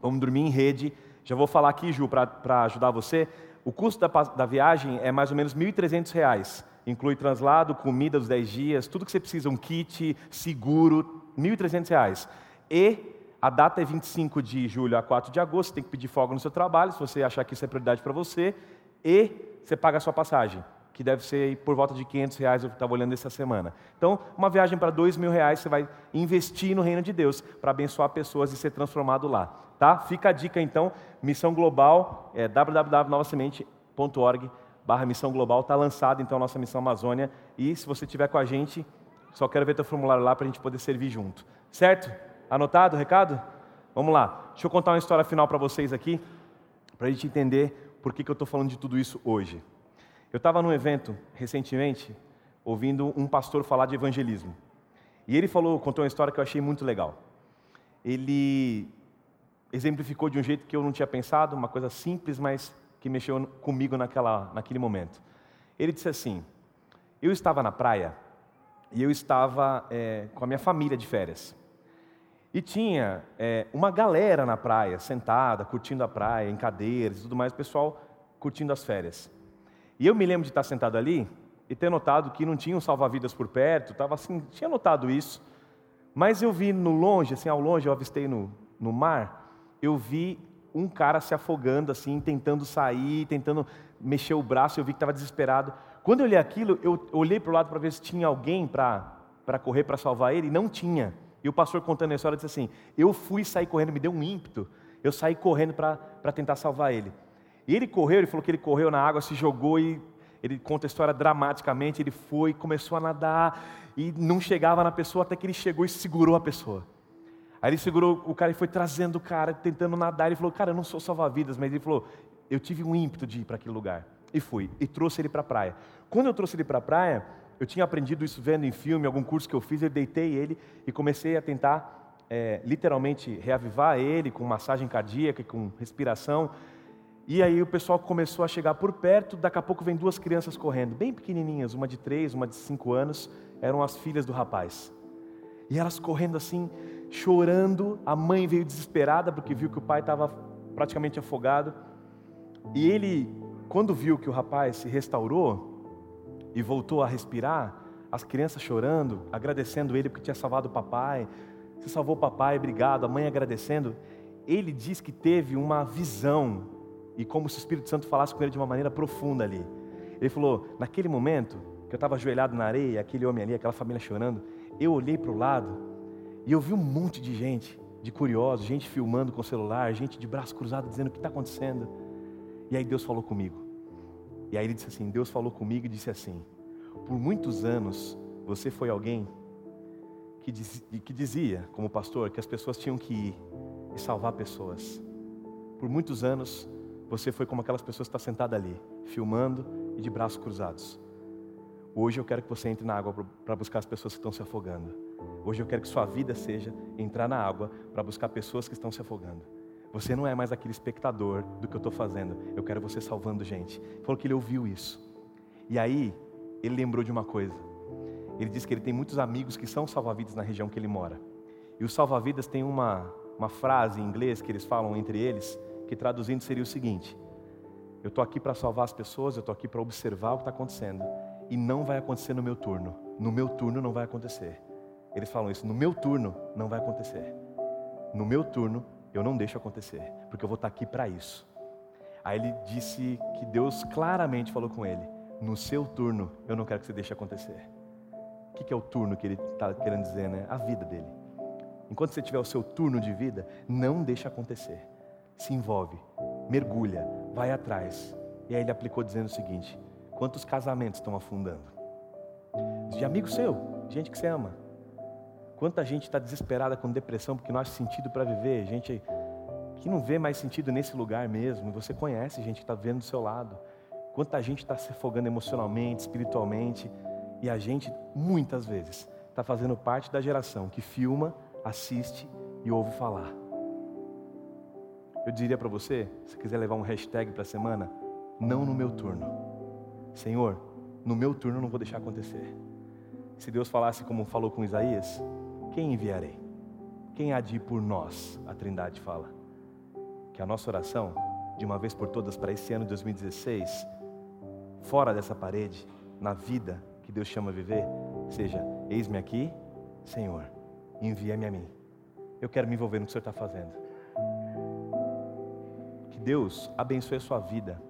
vamos dormir em rede. Já vou falar aqui, Ju, para ajudar você. O custo da, da viagem é mais ou menos R$ 1.300. Inclui translado, comida dos 10 dias, tudo que você precisa, um kit, seguro, R$ 1.300. E a data é 25 de julho a 4 de agosto, você tem que pedir folga no seu trabalho, se você achar que isso é prioridade para você, e você paga a sua passagem, que deve ser por volta de 500 reais, eu estava olhando essa semana. Então, uma viagem para 2 mil reais, você vai investir no reino de Deus, para abençoar pessoas e ser transformado lá. Tá? Fica a dica então, missão global, é www.novasemente.org barra missão global, está lançada então a nossa missão Amazônia, e se você estiver com a gente, só quero ver teu formulário lá para a gente poder servir junto. Certo? Anotado o recado? Vamos lá. Deixa eu contar uma história final para vocês aqui, para a gente entender por que, que eu estou falando de tudo isso hoje. Eu estava num evento recentemente, ouvindo um pastor falar de evangelismo. E ele falou, contou uma história que eu achei muito legal. Ele exemplificou de um jeito que eu não tinha pensado, uma coisa simples, mas que mexeu comigo naquela, naquele momento. Ele disse assim: Eu estava na praia e eu estava é, com a minha família de férias. E tinha é, uma galera na praia, sentada, curtindo a praia, em cadeiras e tudo mais, o pessoal curtindo as férias. E eu me lembro de estar sentado ali e ter notado que não tinha um salva-vidas por perto, tava assim, tinha notado isso. Mas eu vi no longe, assim, ao longe, eu avistei no, no mar, eu vi um cara se afogando, assim, tentando sair, tentando mexer o braço, eu vi que estava desesperado. Quando eu olhei aquilo, eu olhei para o lado para ver se tinha alguém para correr para salvar ele, e não tinha. E o pastor contando a história disse assim: Eu fui sair correndo, me deu um ímpeto. Eu saí correndo para tentar salvar ele. E ele correu, ele falou que ele correu na água, se jogou e ele conta a história dramaticamente. Ele foi, começou a nadar e não chegava na pessoa até que ele chegou e segurou a pessoa. Aí ele segurou o cara e foi trazendo o cara, tentando nadar. Ele falou: Cara, eu não sou salva-vidas, mas ele falou: Eu tive um ímpeto de ir para aquele lugar. E fui, e trouxe ele para a praia. Quando eu trouxe ele para a praia, eu tinha aprendido isso vendo em filme, algum curso que eu fiz, eu deitei ele e comecei a tentar, é, literalmente, reavivar ele com massagem cardíaca, com respiração. E aí o pessoal começou a chegar por perto, daqui a pouco vem duas crianças correndo, bem pequenininhas, uma de três, uma de cinco anos, eram as filhas do rapaz. E elas correndo assim, chorando, a mãe veio desesperada porque viu que o pai estava praticamente afogado. E ele, quando viu que o rapaz se restaurou, e voltou a respirar, as crianças chorando, agradecendo ele porque tinha salvado o papai. Você salvou o papai, obrigado. A mãe agradecendo. Ele diz que teve uma visão e como se o Espírito Santo falasse com ele de uma maneira profunda ali. Ele falou: naquele momento que eu estava ajoelhado na areia, aquele homem ali, aquela família chorando, eu olhei para o lado e eu vi um monte de gente, de curiosos, gente filmando com o celular, gente de braço cruzado dizendo o que está acontecendo. E aí Deus falou comigo. E aí ele disse assim: Deus falou comigo e disse assim: Por muitos anos você foi alguém que, diz, que dizia, como pastor, que as pessoas tinham que ir e salvar pessoas. Por muitos anos, você foi como aquelas pessoas que estão sentadas ali, filmando e de braços cruzados. Hoje eu quero que você entre na água para buscar as pessoas que estão se afogando. Hoje eu quero que sua vida seja entrar na água para buscar pessoas que estão se afogando. Você não é mais aquele espectador do que eu estou fazendo. Eu quero você salvando gente. Ele falou que ele ouviu isso. E aí, ele lembrou de uma coisa. Ele disse que ele tem muitos amigos que são salva-vidas na região que ele mora. E os salva-vidas têm uma, uma frase em inglês que eles falam entre eles, que traduzindo seria o seguinte: Eu estou aqui para salvar as pessoas, eu estou aqui para observar o que está acontecendo. E não vai acontecer no meu turno. No meu turno não vai acontecer. Eles falam isso: no meu turno não vai acontecer. No meu turno eu não deixo acontecer, porque eu vou estar aqui para isso. Aí ele disse que Deus claramente falou com ele: no seu turno eu não quero que você deixe acontecer. O que é o turno que ele está querendo dizer, né? A vida dele. Enquanto você tiver o seu turno de vida, não deixe acontecer. Se envolve, mergulha, vai atrás. E aí ele aplicou dizendo o seguinte: quantos casamentos estão afundando? De amigo seu, gente que você ama. Quanta gente está desesperada com depressão porque não acha sentido para viver, gente que não vê mais sentido nesse lugar mesmo. Você conhece gente que está vendo do seu lado. Quanta gente está se afogando emocionalmente, espiritualmente. E a gente, muitas vezes, está fazendo parte da geração que filma, assiste e ouve falar. Eu diria para você, se quiser levar um hashtag para a semana, não no meu turno. Senhor, no meu turno não vou deixar acontecer. Se Deus falasse como falou com Isaías, quem enviarei? Quem há de ir por nós? A Trindade fala. Que a nossa oração, de uma vez por todas para esse ano de 2016, fora dessa parede, na vida que Deus chama a viver, seja: Eis-me aqui, Senhor, envia-me a mim. Eu quero me envolver no que o Senhor está fazendo. Que Deus abençoe a sua vida.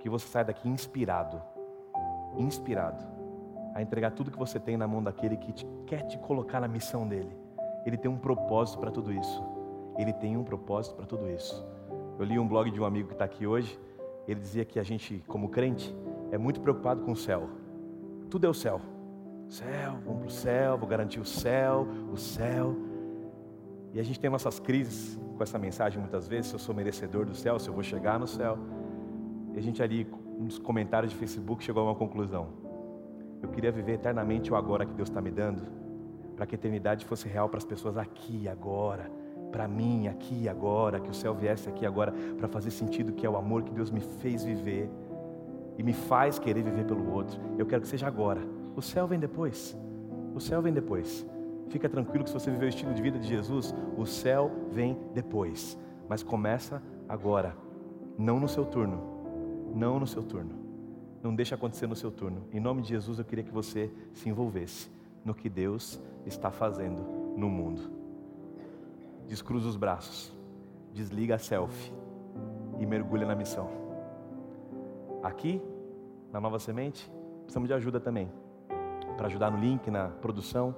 Que você saia daqui inspirado. Inspirado a entregar tudo que você tem na mão daquele que te, quer te colocar na missão dele. Ele tem um propósito para tudo isso. Ele tem um propósito para tudo isso. Eu li um blog de um amigo que está aqui hoje. Ele dizia que a gente, como crente, é muito preocupado com o céu. Tudo é o céu. Céu, vamos para o céu, vou garantir o céu, o céu. E a gente tem nossas crises com essa mensagem muitas vezes: se eu sou merecedor do céu, se eu vou chegar no céu. E a gente ali, nos comentários de Facebook, chegou a uma conclusão eu queria viver eternamente o agora que Deus está me dando, para que a eternidade fosse real para as pessoas aqui e agora, para mim aqui e agora, que o céu viesse aqui agora para fazer sentido que é o amor que Deus me fez viver e me faz querer viver pelo outro. Eu quero que seja agora. O céu vem depois. O céu vem depois. Fica tranquilo que se você viver o estilo de vida de Jesus, o céu vem depois. Mas começa agora, não no seu turno. Não no seu turno. Não deixe acontecer no seu turno. Em nome de Jesus, eu queria que você se envolvesse no que Deus está fazendo no mundo. Descruza os braços, desliga a selfie e mergulha na missão. Aqui, na Nova Semente, precisamos de ajuda também. Para ajudar no link, na produção,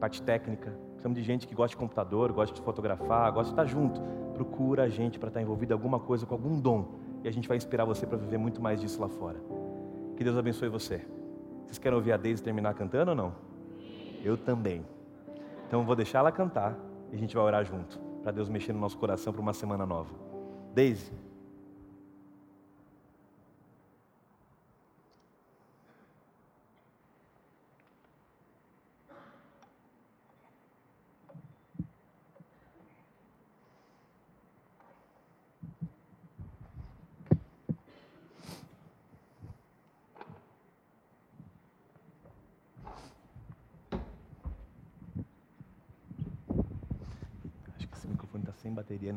parte técnica. Precisamos de gente que gosta de computador, gosta de fotografar, gosta de estar junto. Procura a gente para estar envolvido em alguma coisa, com algum dom e a gente vai inspirar você para viver muito mais disso lá fora. Que Deus abençoe você. Vocês querem ouvir a Deise terminar cantando ou não? Eu também. Então eu vou deixar ela cantar e a gente vai orar junto, para Deus mexer no nosso coração para uma semana nova. Deise. Sem bateria.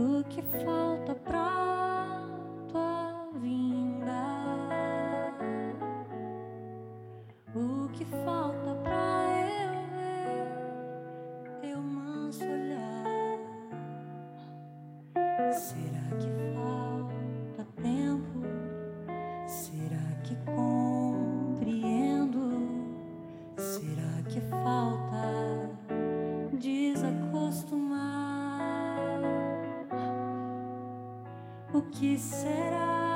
O que falta pra que será?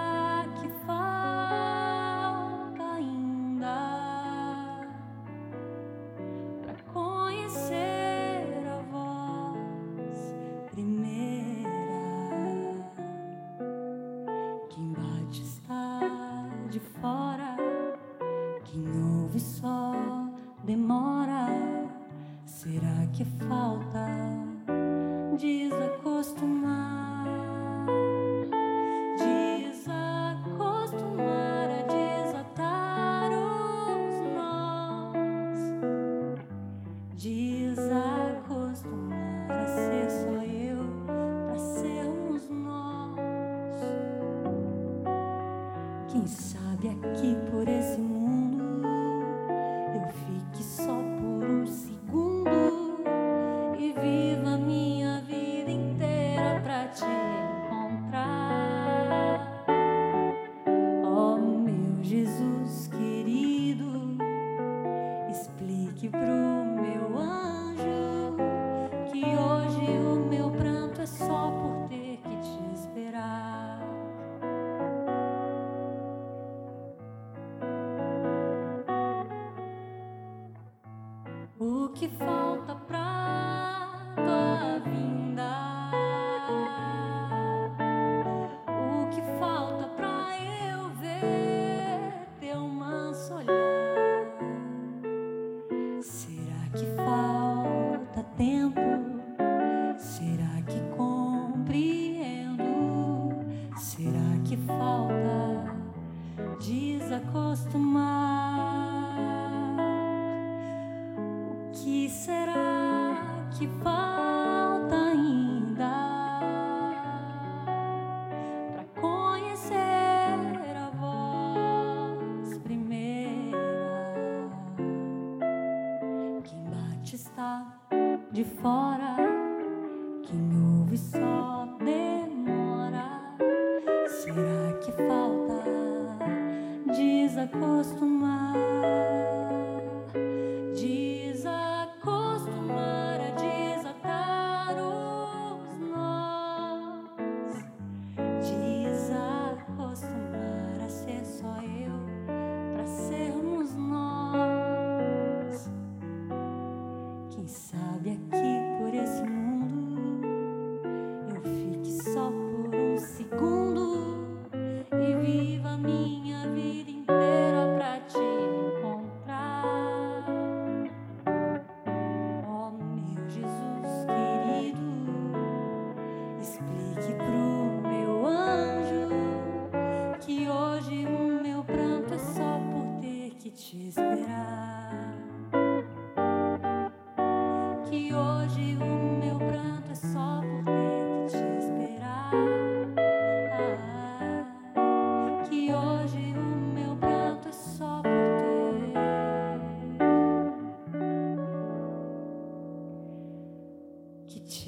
Será que falta tempo?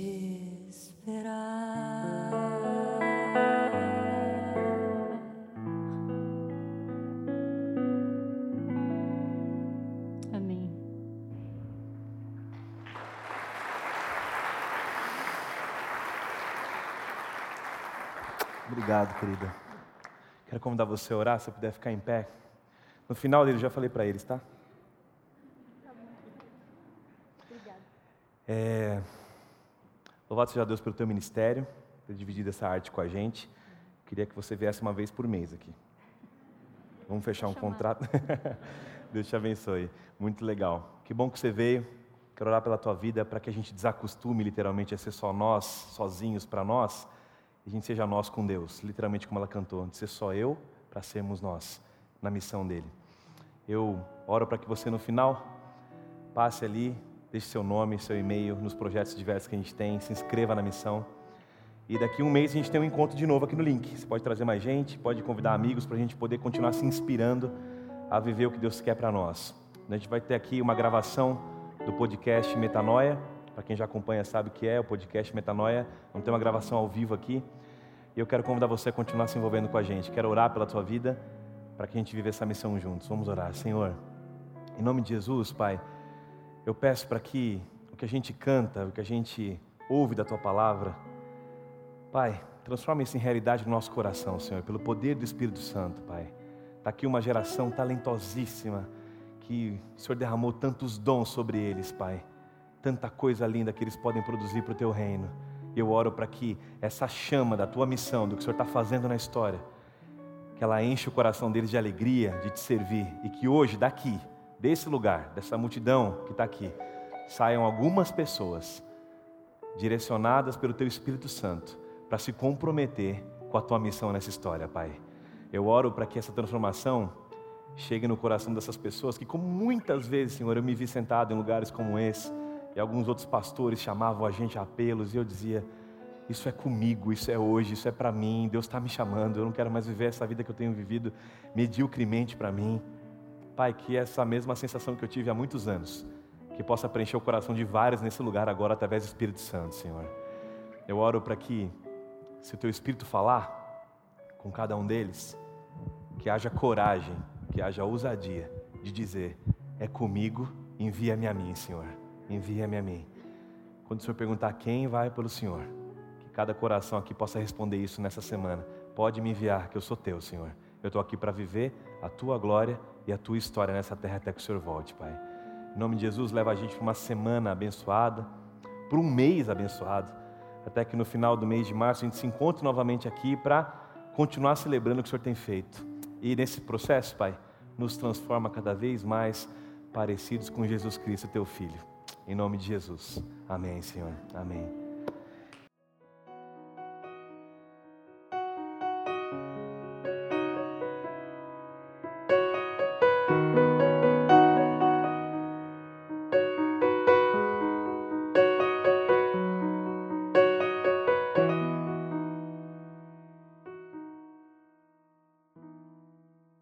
te esperar. Amém. Obrigado, querida. Quero convidar você a orar, se eu puder ficar em pé. No final dele, já falei para eles, tá? Louvado seja Deus pelo teu ministério, ter dividido essa arte com a gente. Queria que você viesse uma vez por mês aqui. Vamos fechar um contrato? Deus te abençoe. Muito legal. Que bom que você veio. Quero orar pela tua vida para que a gente desacostume literalmente a ser só nós, sozinhos para nós, e a gente seja nós com Deus, literalmente como ela cantou, de ser só eu para sermos nós, na missão dele. Eu oro para que você no final passe ali deixe seu nome, seu e-mail nos projetos diversos que a gente tem, se inscreva na missão. E daqui a um mês a gente tem um encontro de novo aqui no link. Você pode trazer mais gente, pode convidar amigos para a gente poder continuar se inspirando a viver o que Deus quer para nós. A gente vai ter aqui uma gravação do podcast Metanoia. Para quem já acompanha sabe o que é o podcast Metanoia. Vamos ter uma gravação ao vivo aqui. E eu quero convidar você a continuar se envolvendo com a gente. Quero orar pela tua vida para que a gente viva essa missão juntos. Vamos orar. Senhor, em nome de Jesus, Pai eu peço para que o que a gente canta, o que a gente ouve da tua palavra, Pai, transforma isso em realidade no nosso coração, Senhor, pelo poder do Espírito Santo, Pai. Está aqui uma geração talentosíssima que o Senhor derramou tantos dons sobre eles, Pai. Tanta coisa linda que eles podem produzir para o Teu reino. Eu oro para que essa chama da Tua missão, do que o Senhor está fazendo na história, que ela enche o coração deles de alegria de te servir e que hoje, daqui, desse lugar, dessa multidão que está aqui, saiam algumas pessoas direcionadas pelo Teu Espírito Santo para se comprometer com a Tua missão nessa história, Pai. Eu oro para que essa transformação chegue no coração dessas pessoas que, como muitas vezes, Senhor, eu me vi sentado em lugares como esse e alguns outros pastores chamavam a gente a apelos e eu dizia: Isso é comigo, isso é hoje, isso é para mim, Deus está me chamando, eu não quero mais viver essa vida que eu tenho vivido mediocremente para mim. Pai, que essa mesma sensação que eu tive há muitos anos, que possa preencher o coração de vários nesse lugar agora através do Espírito Santo, Senhor. Eu oro para que, se o Teu Espírito falar com cada um deles, que haja coragem, que haja ousadia de dizer: É comigo, envia-me a mim, Senhor, envia-me a mim. Quando o Senhor perguntar quem vai pelo Senhor, que cada coração aqui possa responder isso nessa semana. Pode me enviar, que eu sou teu, Senhor. Eu estou aqui para viver a tua glória e a tua história nessa terra até que o Senhor volte, Pai. Em nome de Jesus, leva a gente para uma semana abençoada, por um mês abençoado, até que no final do mês de março a gente se encontre novamente aqui para continuar celebrando o que o Senhor tem feito. E nesse processo, Pai, nos transforma cada vez mais parecidos com Jesus Cristo, teu Filho. Em nome de Jesus. Amém, Senhor. Amém.